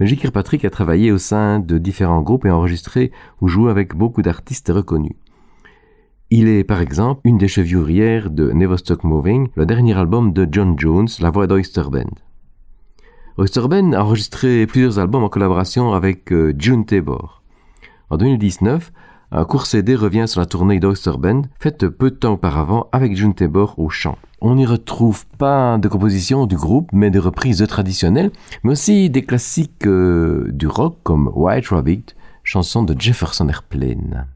Benji Kirkpatrick a travaillé au sein de différents groupes et enregistré ou joué avec beaucoup d'artistes reconnus. Il est par exemple une des chevillières de Never Stop Moving, le dernier album de John Jones, la voix d'Oyster Band. Oyster Band a enregistré plusieurs albums en collaboration avec euh, June Tabor. En 2019, un court CD revient sur la tournée d'Oyster Band, faite peu de temps auparavant avec June Tabor au chant. On n'y retrouve pas de compositions du groupe, mais des reprises traditionnelles, mais aussi des classiques euh, du rock comme White Rabbit, chanson de Jefferson Airplane.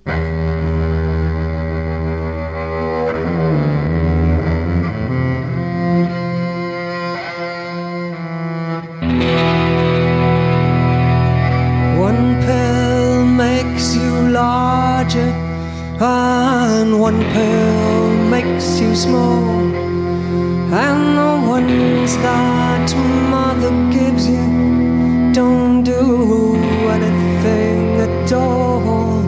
Larger, and one pill makes you small. And the ones that mother gives you don't do anything at all.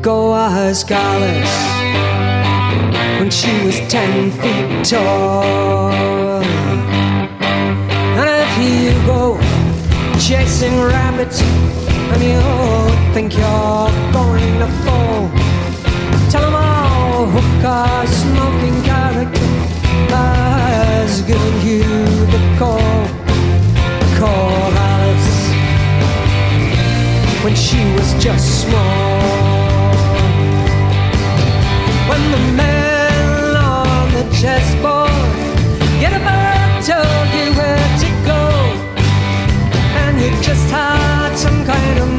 Go ask Alice when she was ten feet tall. And if you go chasing rabbits and you think you're going to fall. Tell them all hookah smoking character has given you the call. Call Alice when she was just small. When the men on the chessboard get about told you where to go and you just had some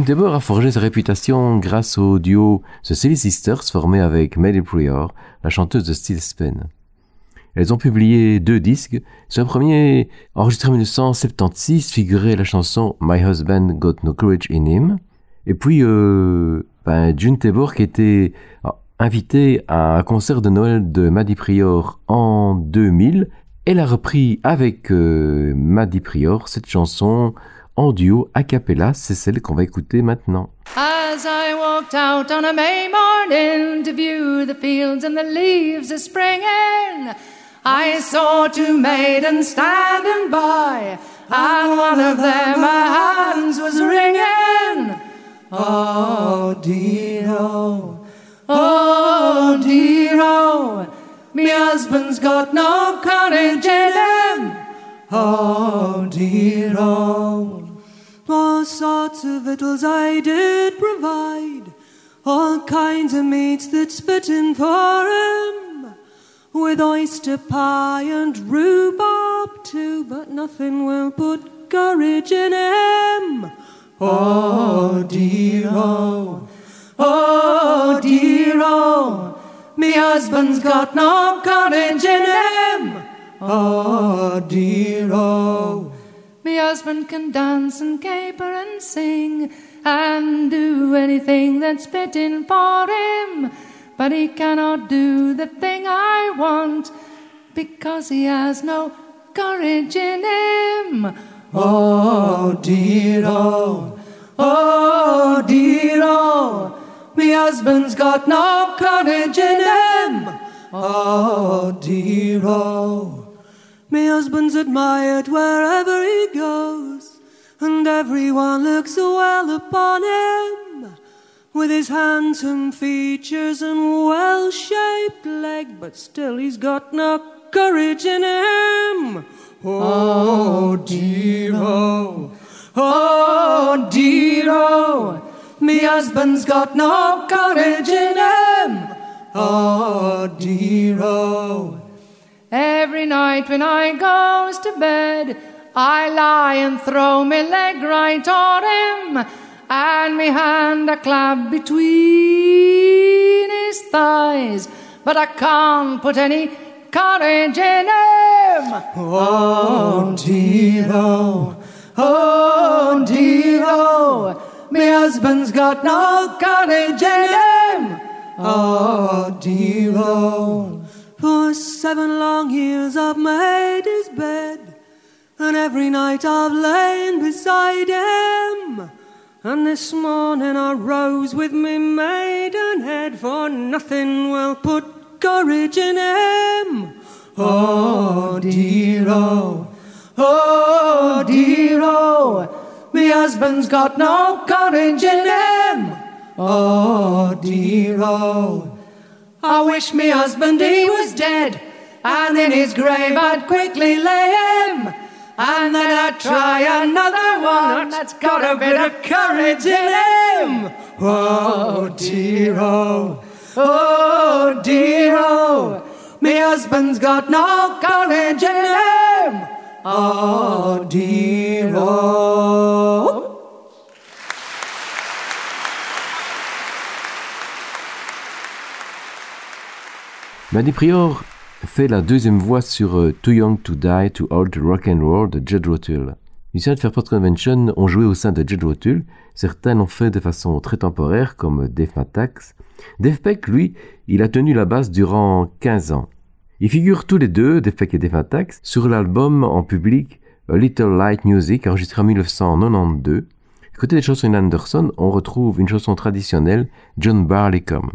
June Tabor a forgé sa réputation grâce au duo The Silly Sisters formé avec Melly Prior, la chanteuse de Steel Spen. Elles ont publié deux disques. Sur le premier, enregistré en 1976, figurait la chanson My Husband Got No Courage in Him. Et puis, euh, ben, June Tabor qui était invitée à un concert de Noël de Maddie Prior en 2000. Elle a repris avec euh, Prior cette chanson duo a cappella. C'est celle qu'on va écouter maintenant. As I walked out on a May morning to view the fields and the leaves a springing, I saw two maidens standing by, and one of them her hands was wringing. Oh dear, oh, oh dear, oh, me husband's got no courage in him. Oh dear, oh. All sorts of victuals I did provide, all kinds of meats that's fitting for him, with oyster pie and rhubarb too, but nothing will put courage in him. Oh dear, oh, oh dear, oh, me husband's got no courage in him. Oh dear, oh. Me husband can dance and caper and sing and do anything that's fitting for him, but he cannot do the thing I want because he has no courage in him. Oh dear, oh. Oh dear, oh. Me husband's got no courage in him. Oh dear, oh. Me husband's admired wherever he goes, and everyone looks well upon him. With his handsome features and well shaped leg, but still he's got no courage in him. Oh dear, oh. Oh dear, oh. Me husband's got no courage in him. Oh dear, oh. Every night when I goes to bed, I lie and throw me leg right on him, and me hand a clap between his thighs, but I can't put any courage in him. Oh dear, oh. Oh dear, oh. Me husband's got no courage in him. Oh dear, oh. For seven long years I've made his bed, and every night I've lain beside him. And this morning I rose with me maiden head, for nothing will put courage in him. Oh dear, oh. Oh dear, oh. Me husband's got no courage in him. Oh dear, oh. I wish me husband he was dead, and in his grave I'd quickly lay him. And then I'd try another one that's got a bit of courage in him. Oh dear, oh, oh dear, oh. Me husband's got no courage in him. Oh dear, oh. Manny Prior fait la deuxième voix sur euh, Too Young to Die, Too Old to Rock and Roll de Judd Rotul. Musiciens de Fairport Convention ont joué au sein de Judd Rotul. Certains l'ont fait de façon très temporaire, comme Dave Matax. Dave Peck, lui, il a tenu la basse durant 15 ans. Ils figurent tous les deux, Dave Peck et Dave Matax, sur l'album en public A Little Light Music, enregistré en 1992. Côté des chansons Anderson, on retrouve une chanson traditionnelle, John Barleycombe.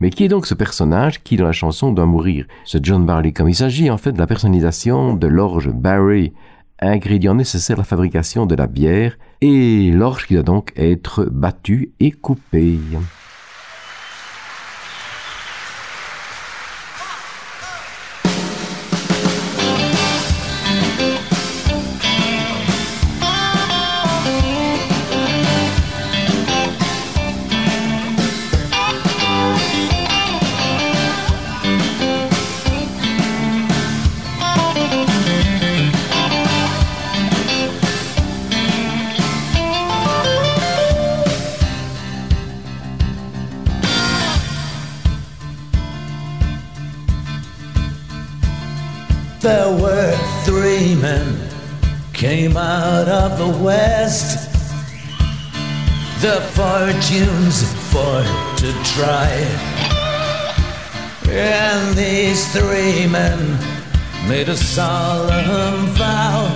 Mais qui est donc ce personnage qui, dans la chanson, doit mourir? Ce John Barleycombe. Il s'agit en fait de la personnalisation de l'orge Barry, ingrédient nécessaire à la fabrication de la bière, et l'orge qui doit donc être battue et coupée. Fortunes for to try. And these three men made a solemn vow.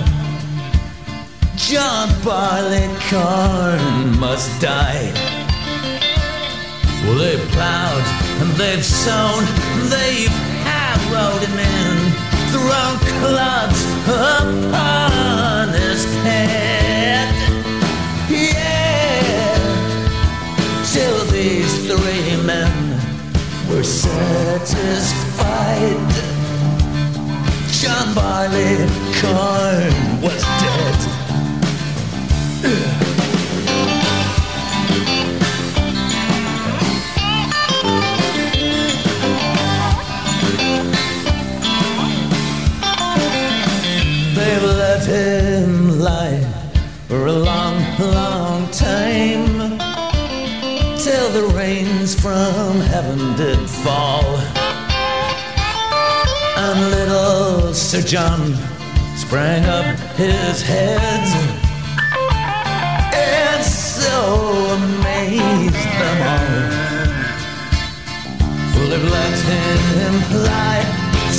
John Barleycorn must die. Well, they've plowed and they've sown, they've harrowed him in, thrown clods upon his head. Men were satisfied. John Barleycorn was dead. From heaven did fall. And little Sir John sprang up his head and so amazed them all. Well, they've let him lie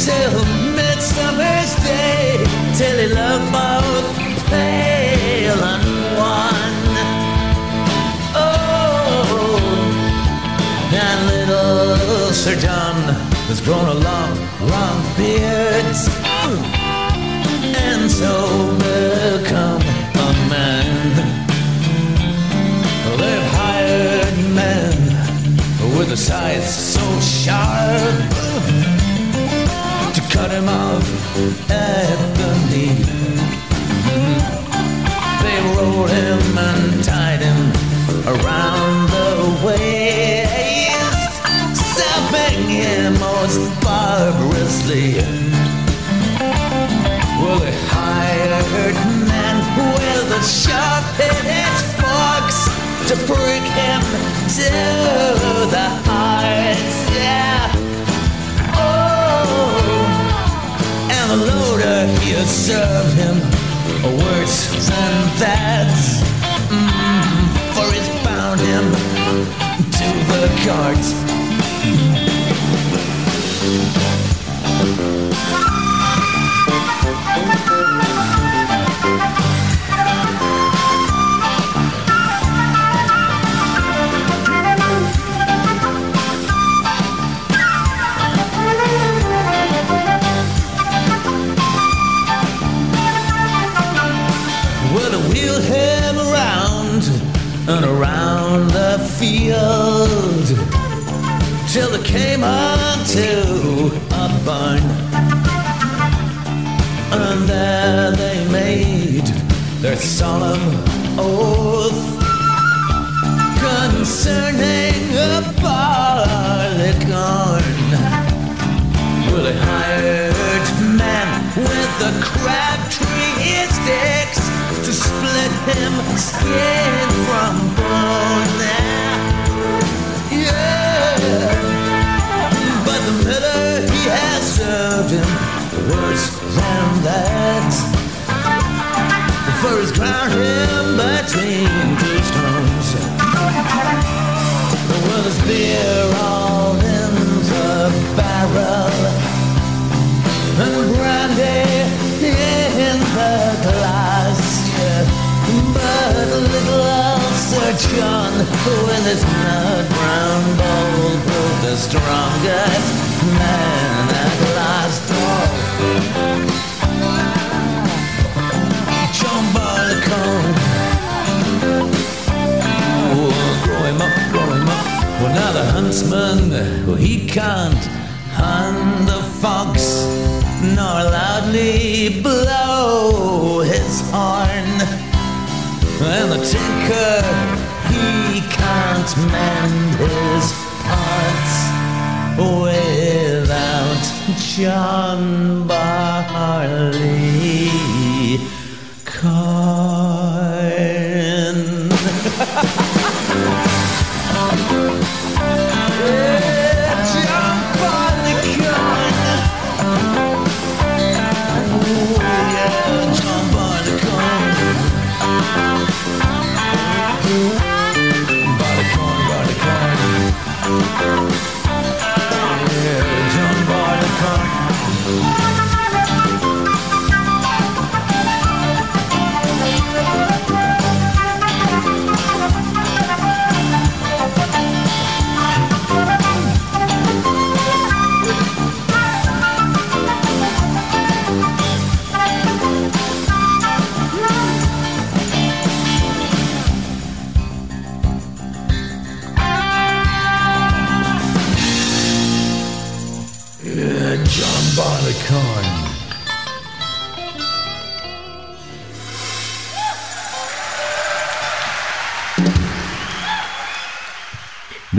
till Midsummer's Day, till he loved both pale Sir John has grown a long, long beard and so become a man. They've hired men with a scythe so sharp to cut him off at the knee. They rolled him and tied him around him most barbarously. Well, they hired men with the sharp-edged forks to prick him to the heart. Yeah. Oh, and the loader he served him worse than that. Mm, for he's bound him to the cart. John, with his nut brown bowl, proved the strongest man at last. Oh. John Barleycorn. Oh, grow him up, grow him up. Well, now the huntsman, well, he can't hunt the fox, nor loudly blow his horn. And the tinker, he can't mend his parts without John Barley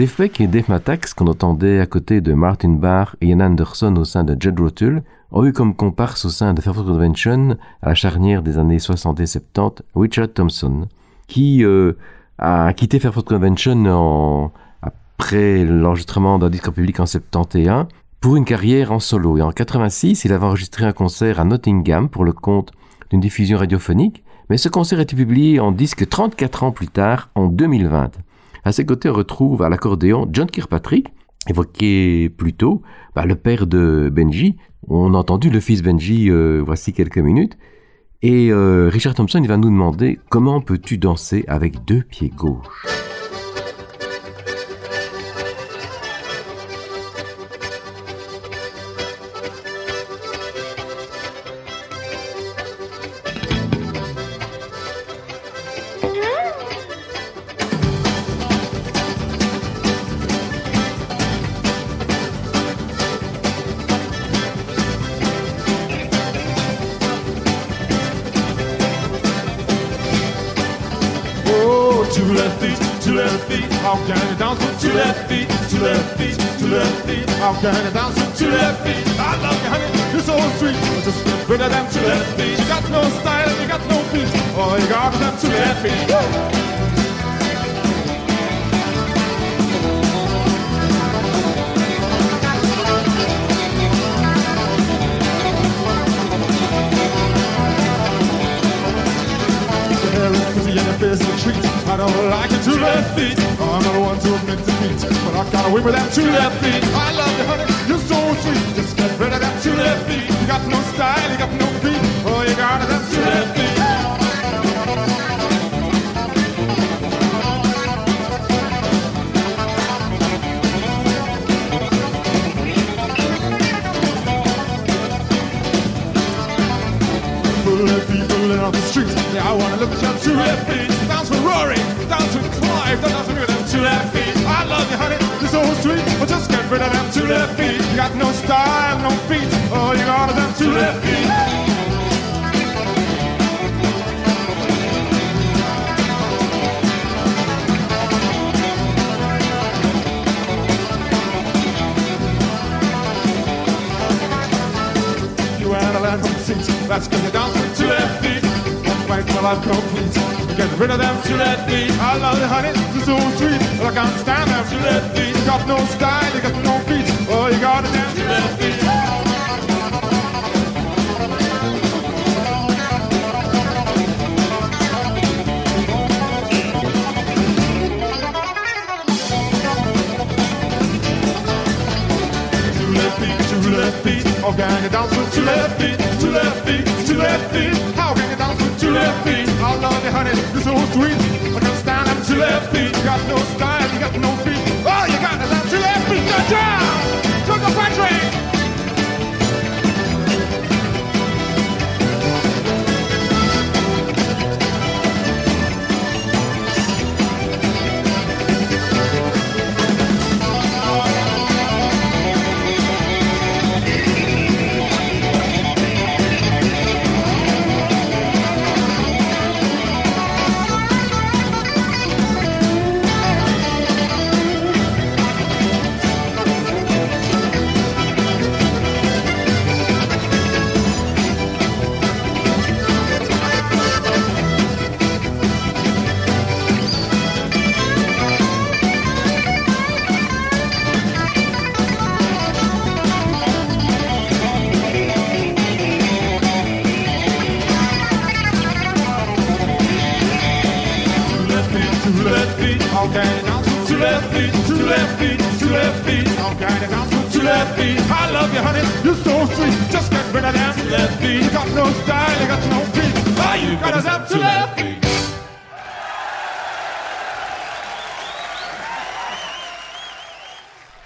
l'effet que Dave Matax, qu'on entendait à côté de Martin Barr et Ian Anderson au sein de Jed Rotul, ont eu comme comparse au sein de Fairfield Convention, à la charnière des années 60 et 70, Richard Thompson, qui euh, a quitté Fairfield Convention après l'enregistrement d'un disque en public en 71 pour une carrière en solo. Et en 86, il avait enregistré un concert à Nottingham pour le compte d'une diffusion radiophonique, mais ce concert a été publié en disque 34 ans plus tard, en 2020. À ses côtés, on retrouve à l'accordéon John Kirkpatrick, évoqué plus tôt, bah, le père de Benji. On a entendu le fils Benji euh, voici quelques minutes. Et euh, Richard Thompson, il va nous demander comment peux-tu danser avec deux pieds gauches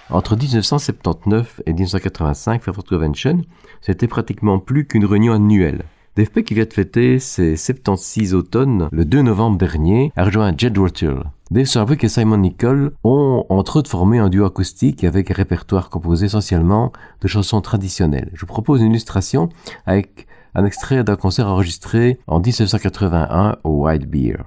Entre 1979 et 1985, Frankfurt Convention, c'était pratiquement plus qu'une réunion annuelle. DFP qui vient de fêter ses 76 automnes le 2 novembre dernier a rejoint Jed Rotil. Dave Sarbuck et Simon Nicol ont entre autres formé un duo acoustique avec un répertoire composé essentiellement de chansons traditionnelles. Je vous propose une illustration avec un extrait d'un concert enregistré en 1981 au White Beer.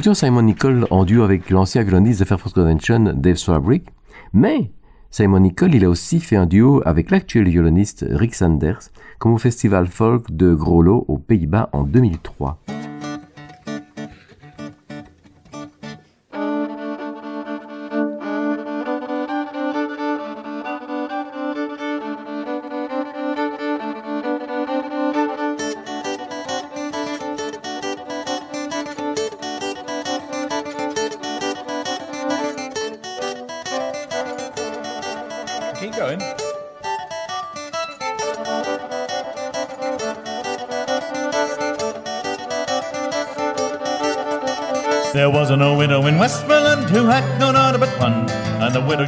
Simon Nicol en duo avec l'ancien violoniste de Fairfax Convention, Dave Swabrick. Mais Simon Nicol, il a aussi fait un duo avec l'actuel violoniste Rick Sanders, comme au festival folk de Groslo aux Pays-Bas en 2003.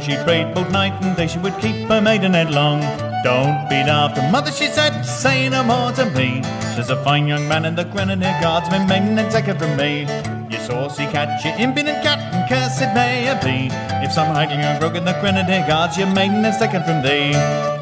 She prayed both night and day she would keep her maidenhead long. Don't beat after mother, she said, say no more to me. There's a fine young man in the Grenadier Guards, my maiden and take it from me. You saucy cat, you impudent cat, and curse it may it be. If some hiding and rogue in the Grenadier Guards, your maiden is taken from thee.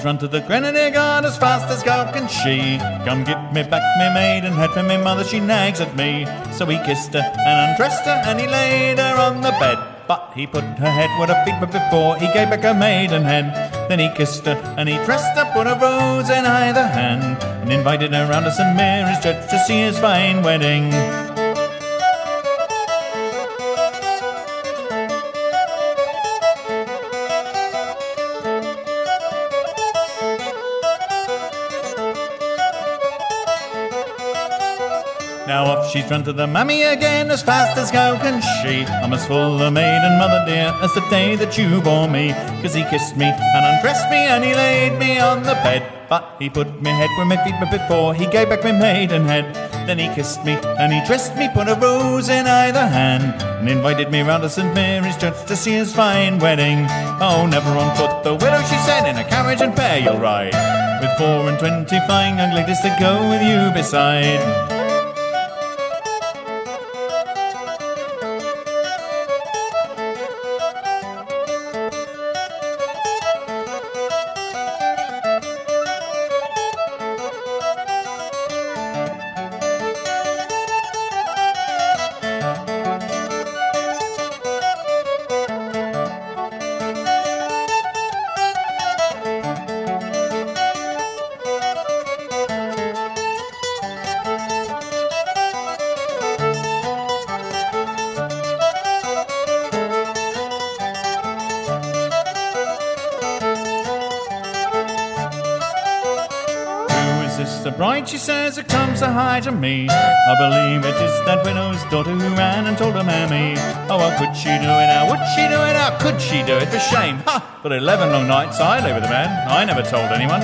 She's run to the Grenadier Guard as fast as go can she. Come give me back me maiden head for me mother, she nags at me. So he kissed her and undressed her and he laid her on the bed. But he put her head where her feet were before he gave back her maiden head. Then he kissed her and he dressed her, put a rose in either hand, and invited her round to St Mary's Church to see his fine wedding. Run to the mammy again as fast as go can she. I'm as full of maiden mother dear as the day that you bore me. Cause he kissed me and undressed me and he laid me on the bed. But he put me head where my feet were before he gave back my maiden head. Then he kissed me and he dressed me, put a rose in either hand, and invited me round to St Mary's Church to see his fine wedding. Oh, never on foot, the widow, she said, in a carriage and pair you'll ride. With four and twenty fine young ladies to go with you beside. Who comes to me? I believe it is that widow's daughter who ran and told her mammy. Oh, how could she do it? How would she do it? How could she do it? For shame. Ha! But eleven long nights I lay with a man. I never told anyone.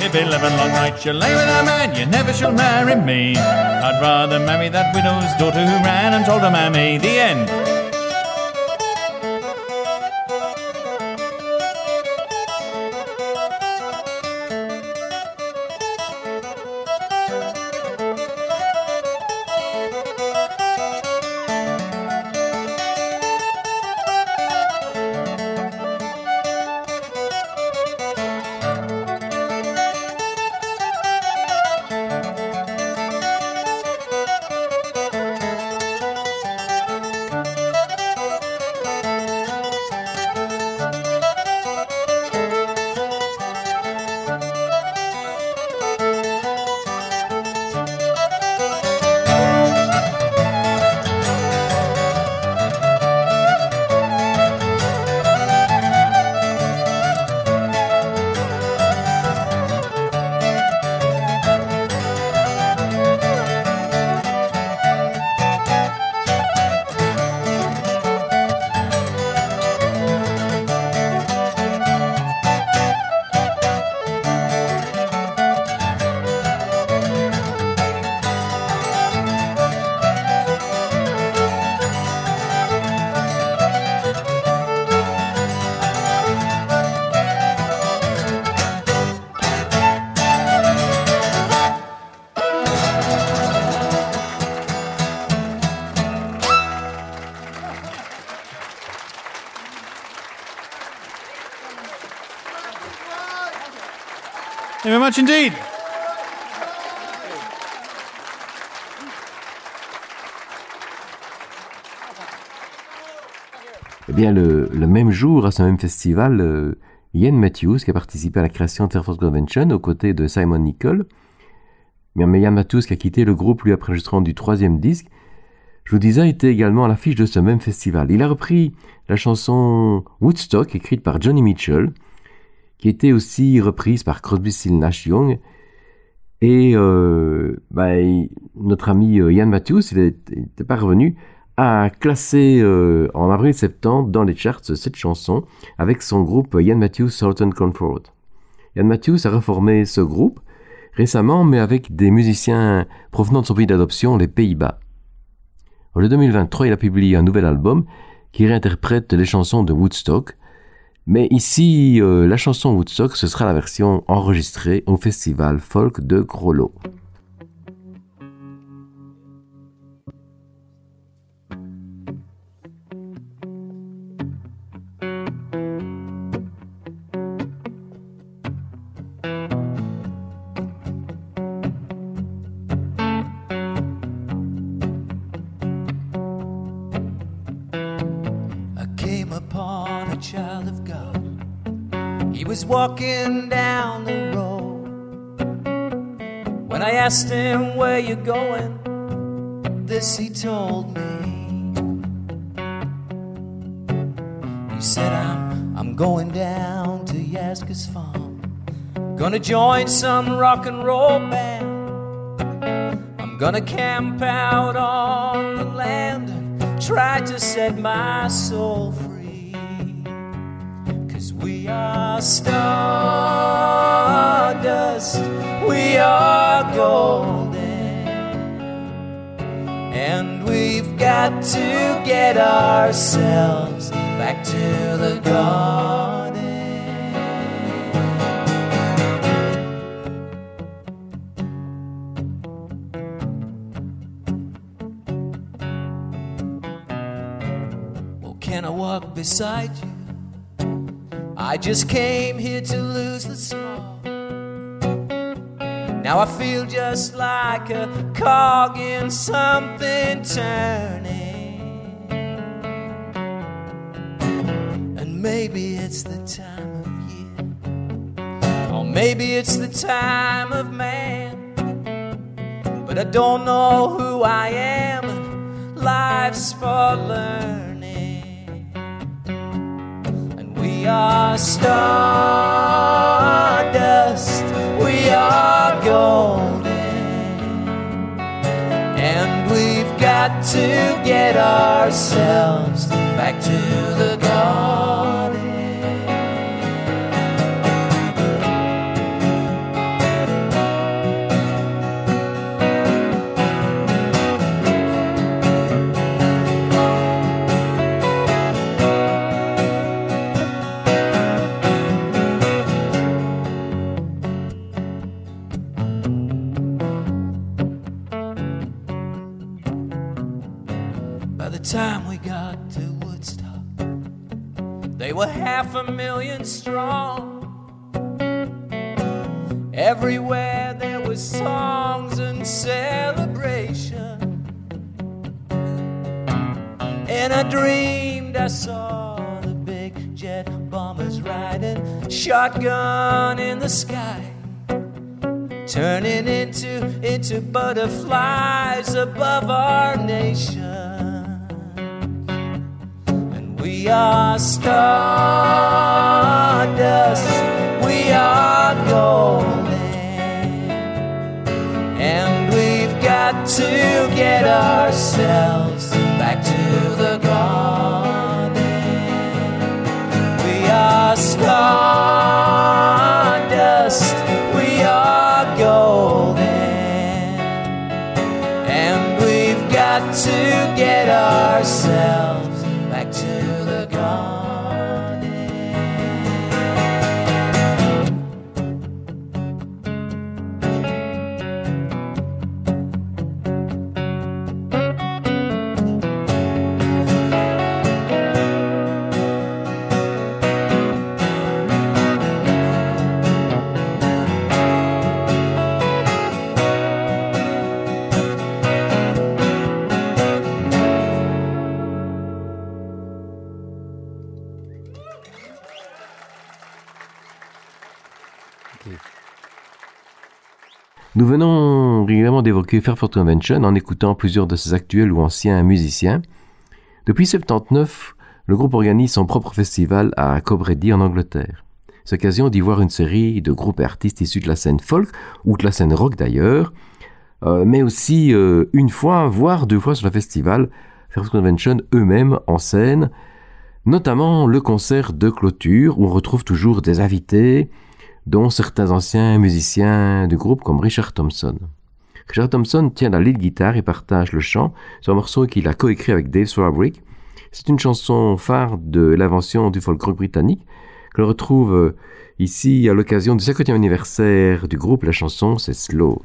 If eleven long nights you lay with a man, you never shall marry me. I'd rather marry that widow's daughter who ran and told her mammy. The end. Indeed. Eh bien, le, même jour, à ce même festival, euh, Ian Matthews, qui a participé à la création de Fairforce Convention aux côtés de Simon Nicol, mais Ian Matthews qui a quitté le groupe lui après l'enregistrement du troisième disque, je vous disais, était également à l'affiche de ce même festival. Il a repris la chanson Woodstock, écrite par Johnny Mitchell, qui était aussi reprise par Crosby, Still Nash Young. Et euh, bah, notre ami euh, Ian Matthews, il n'était pas revenu, a classé euh, en avril-septembre dans les charts cette chanson avec son groupe Ian Matthews Southern Comfort. Ian Matthews a reformé ce groupe récemment, mais avec des musiciens provenant de son pays d'adoption, les Pays-Bas. En 2023, il a publié un nouvel album qui réinterprète les chansons de Woodstock. Mais ici, euh, la chanson Woodstock, ce sera la version enregistrée au festival folk de Grollo. You going, this he told me. He said, I'm, I'm going down to Yasgur's farm. Gonna join some rock and roll band. I'm gonna camp out on the land and try to set my soul free. Cause we are stardust, we are golden, got to get ourselves back to the garden. Well, can I walk beside you? I just came here to lose the small. Now I feel just like a cog in something turning. It's the time of year, or maybe it's the time of man. But I don't know who I am, life's for learning. And we are stardust, we are golden, and we've got to get ourselves back to the garden. They were half a million strong. Everywhere there was songs and celebration. And I dreamed I saw the big jet bombers riding shotgun in the sky turning into into butterflies above our nation we are stardust. We are golden and we've got to get ourselves back to the garden. We are stardust. We are golden and we've got to get ourselves back to Nous venons régulièrement d'évoquer Fairford Convention en écoutant plusieurs de ses actuels ou anciens musiciens. Depuis 79, le groupe organise son propre festival à Cobretti en Angleterre. C'est l'occasion d'y voir une série de groupes et artistes issus de la scène folk ou de la scène rock d'ailleurs, euh, mais aussi euh, une fois, voire deux fois sur le festival, Fairford Convention eux-mêmes en scène, notamment le concert de clôture où on retrouve toujours des invités, dont certains anciens musiciens du groupe comme Richard Thompson. Richard Thompson tient la lead guitare et partage le chant sur un morceau qu'il a coécrit avec Dave Swarbrick. C'est une chanson phare de l'invention du folk rock britannique que l'on retrouve ici à l'occasion du 50e anniversaire du groupe. La chanson c'est Slow.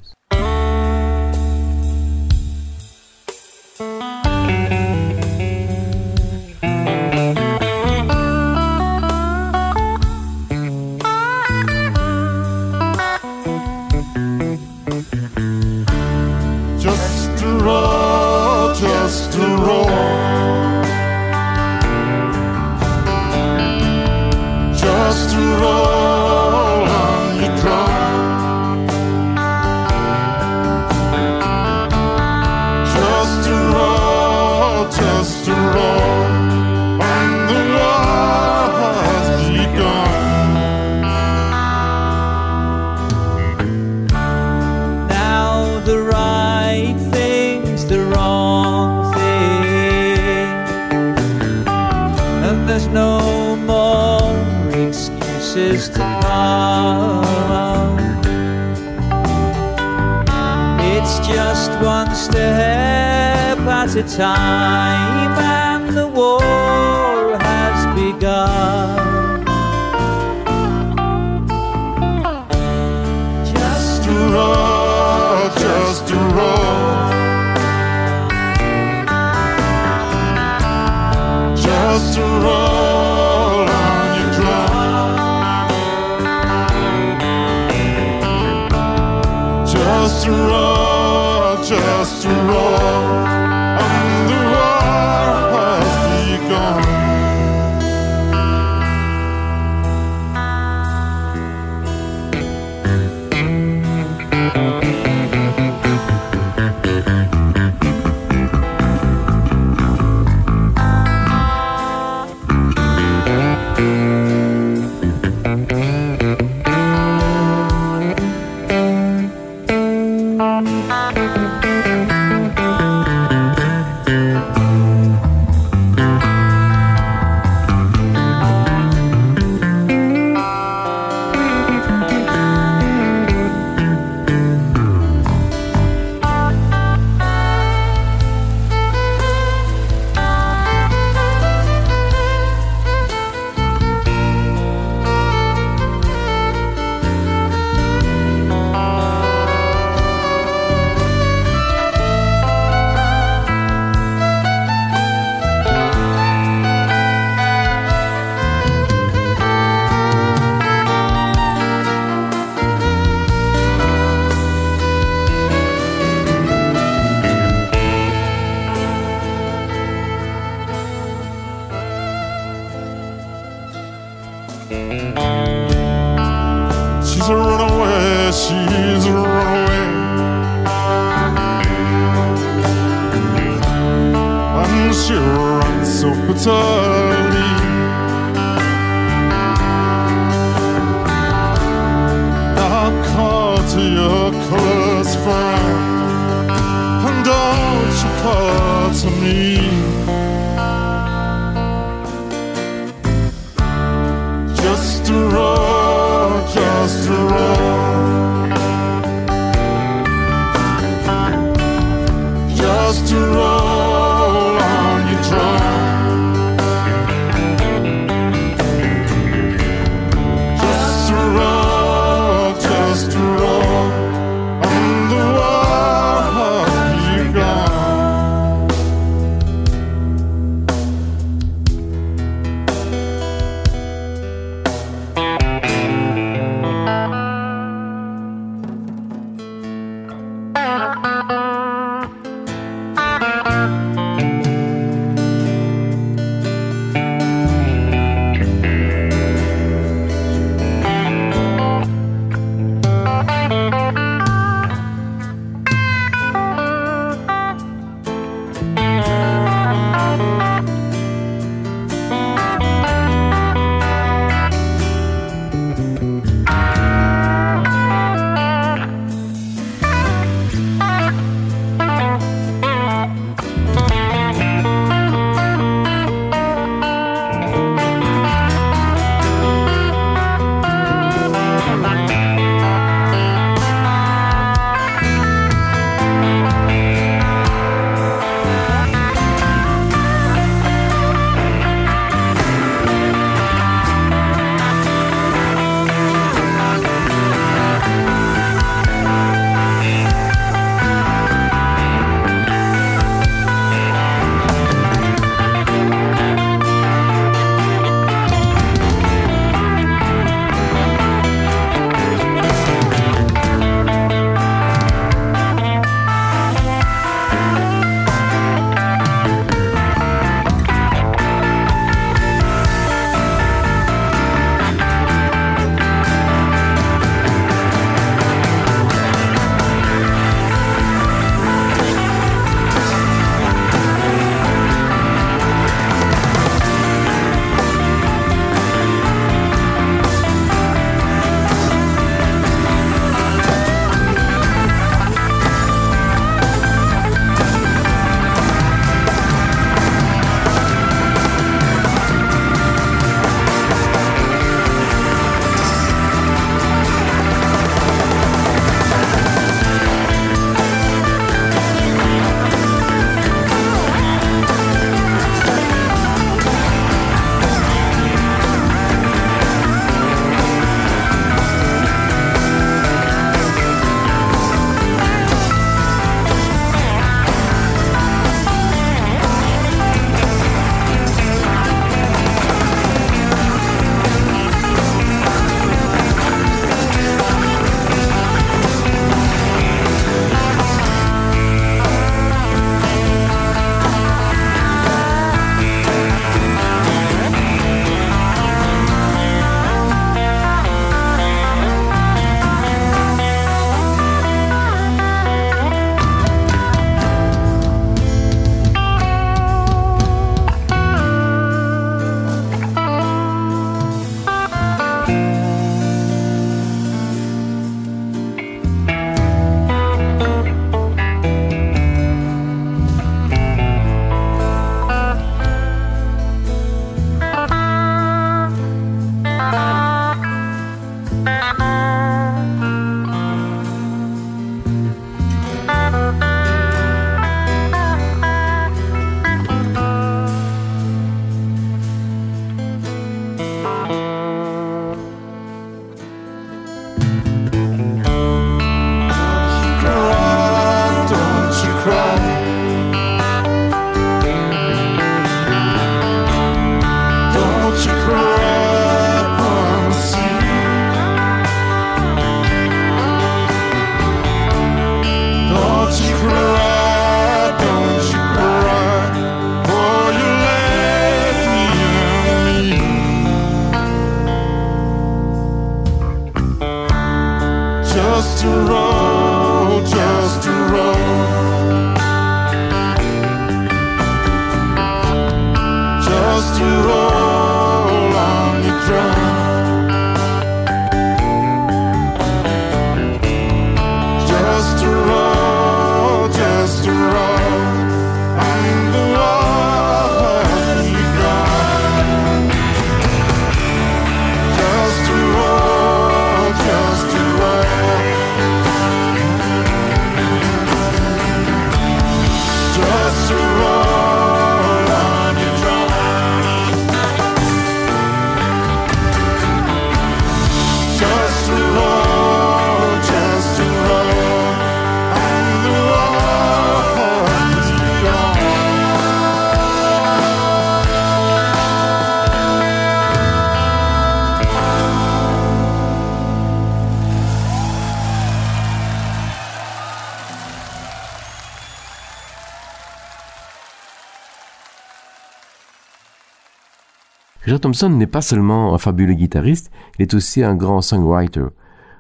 Richard Thompson n'est pas seulement un fabuleux guitariste, il est aussi un grand songwriter.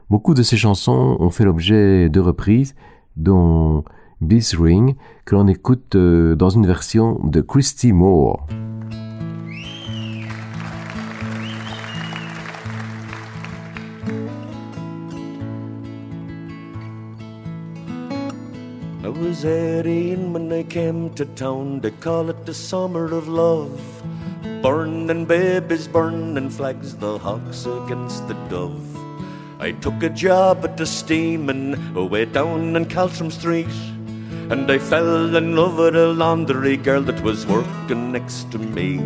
Beaucoup de ses chansons ont fait l'objet de reprises, dont Beast Ring, que l'on écoute euh, dans une version de Christy Moore. I was 18 when came to town. Call it the summer of love. Burning babies, burning flags, the hawks against the dove. I took a job at the steamin' away down in Caltram Street. And I fell in love with a laundry girl that was working next to me.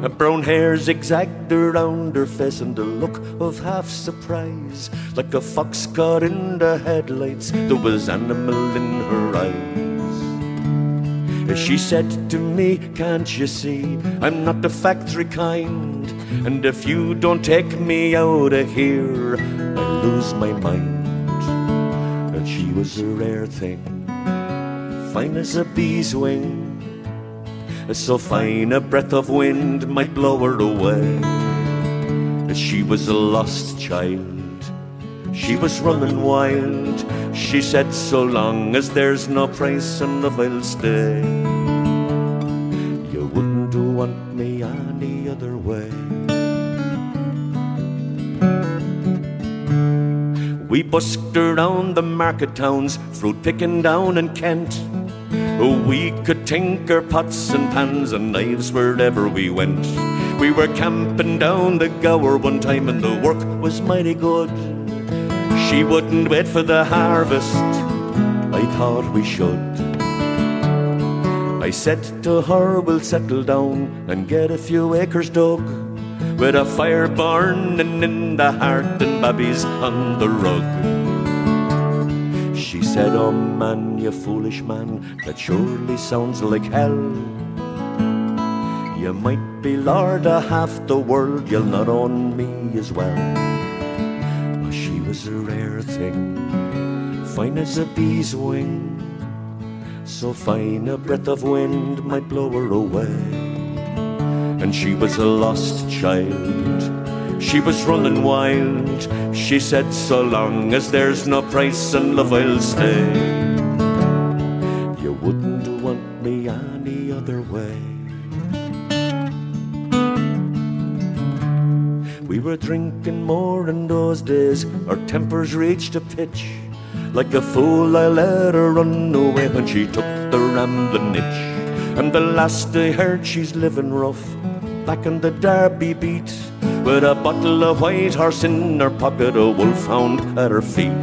Her brown hair zigzagged around her face and a look of half surprise. Like a fox caught in the headlights, there was animal in her eyes. She said to me, Can't you see, I'm not the factory kind. And if you don't take me out of here, I lose my mind. And she was a rare thing, fine as a bee's wing. So fine a breath of wind might blow her away. She was a lost child. She was running wild. She said, So long as there's no price love, I'll stay. You wouldn't want me any other way. We busked around the market towns, fruit picking down in Kent. We could tinker pots and pans and knives wherever we went. We were camping down the Gower one time and the work was mighty good. She wouldn't wait for the harvest, I thought we should. I said to her, we'll settle down and get a few acres dug. With a fire burning in the heart and babbies on the rug. She said, Oh man, you foolish man, that surely sounds like hell. You might be lord of half the world, you'll not own me as well. A rare thing, fine as a bee's wing. So fine a breath of wind might blow her away. And she was a lost child. She was running wild. She said, So long as there's no price in love, I'll stay. Were drinking more in those days, our tempers reached a pitch. Like a fool, I let her run away when she took the rambling itch. And the last I heard, she's living rough back in the Derby beat. With a bottle of white horse in her pocket, a wolfhound at her feet.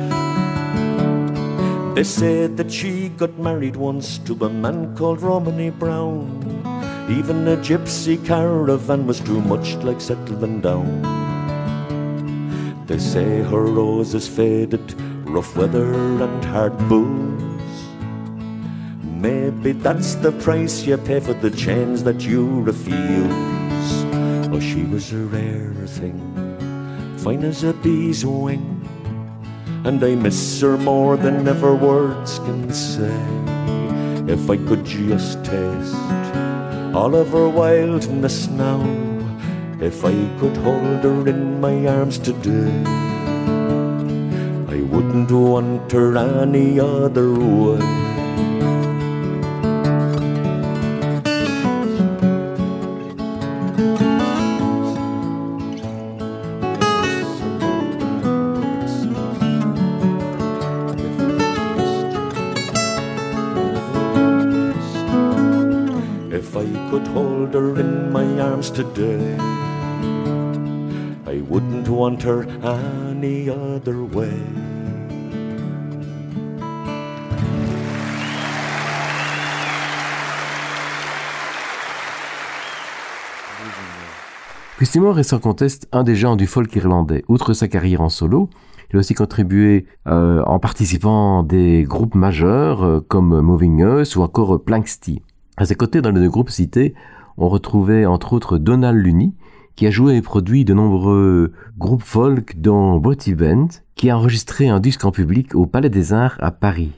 They said that she got married once to a man called Romany Brown. Even a gypsy caravan was too much like settling down. They say her roses faded, rough weather and hard booze. Maybe that's the price you pay for the chains that you refuse. Oh, she was a rare thing, fine as a bee's wing. And I miss her more than ever words can say. If I could just taste all of her wildness now, if I could hold her in my arms today, I wouldn't want her any other way. Her any other way. Christy Moore est sans conteste un des gens du folk irlandais. Outre sa carrière en solo, il a aussi contribué euh, en participant à des groupes majeurs euh, comme Moving Us ou encore Planksty. À ses côtés, dans les deux groupes cités, on retrouvait entre autres Donald Lunny, qui a joué et produit de nombreux groupes folk dont Botty Band, qui a enregistré un disque en public au Palais des Arts à Paris.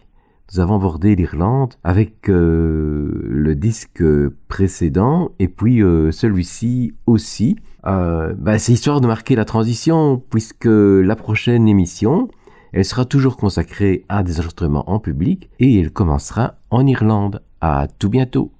Nous avons abordé l'Irlande avec euh, le disque précédent et puis euh, celui-ci aussi. Euh, bah, C'est histoire de marquer la transition puisque la prochaine émission, elle sera toujours consacrée à des enregistrements en public et elle commencera en Irlande. À tout bientôt.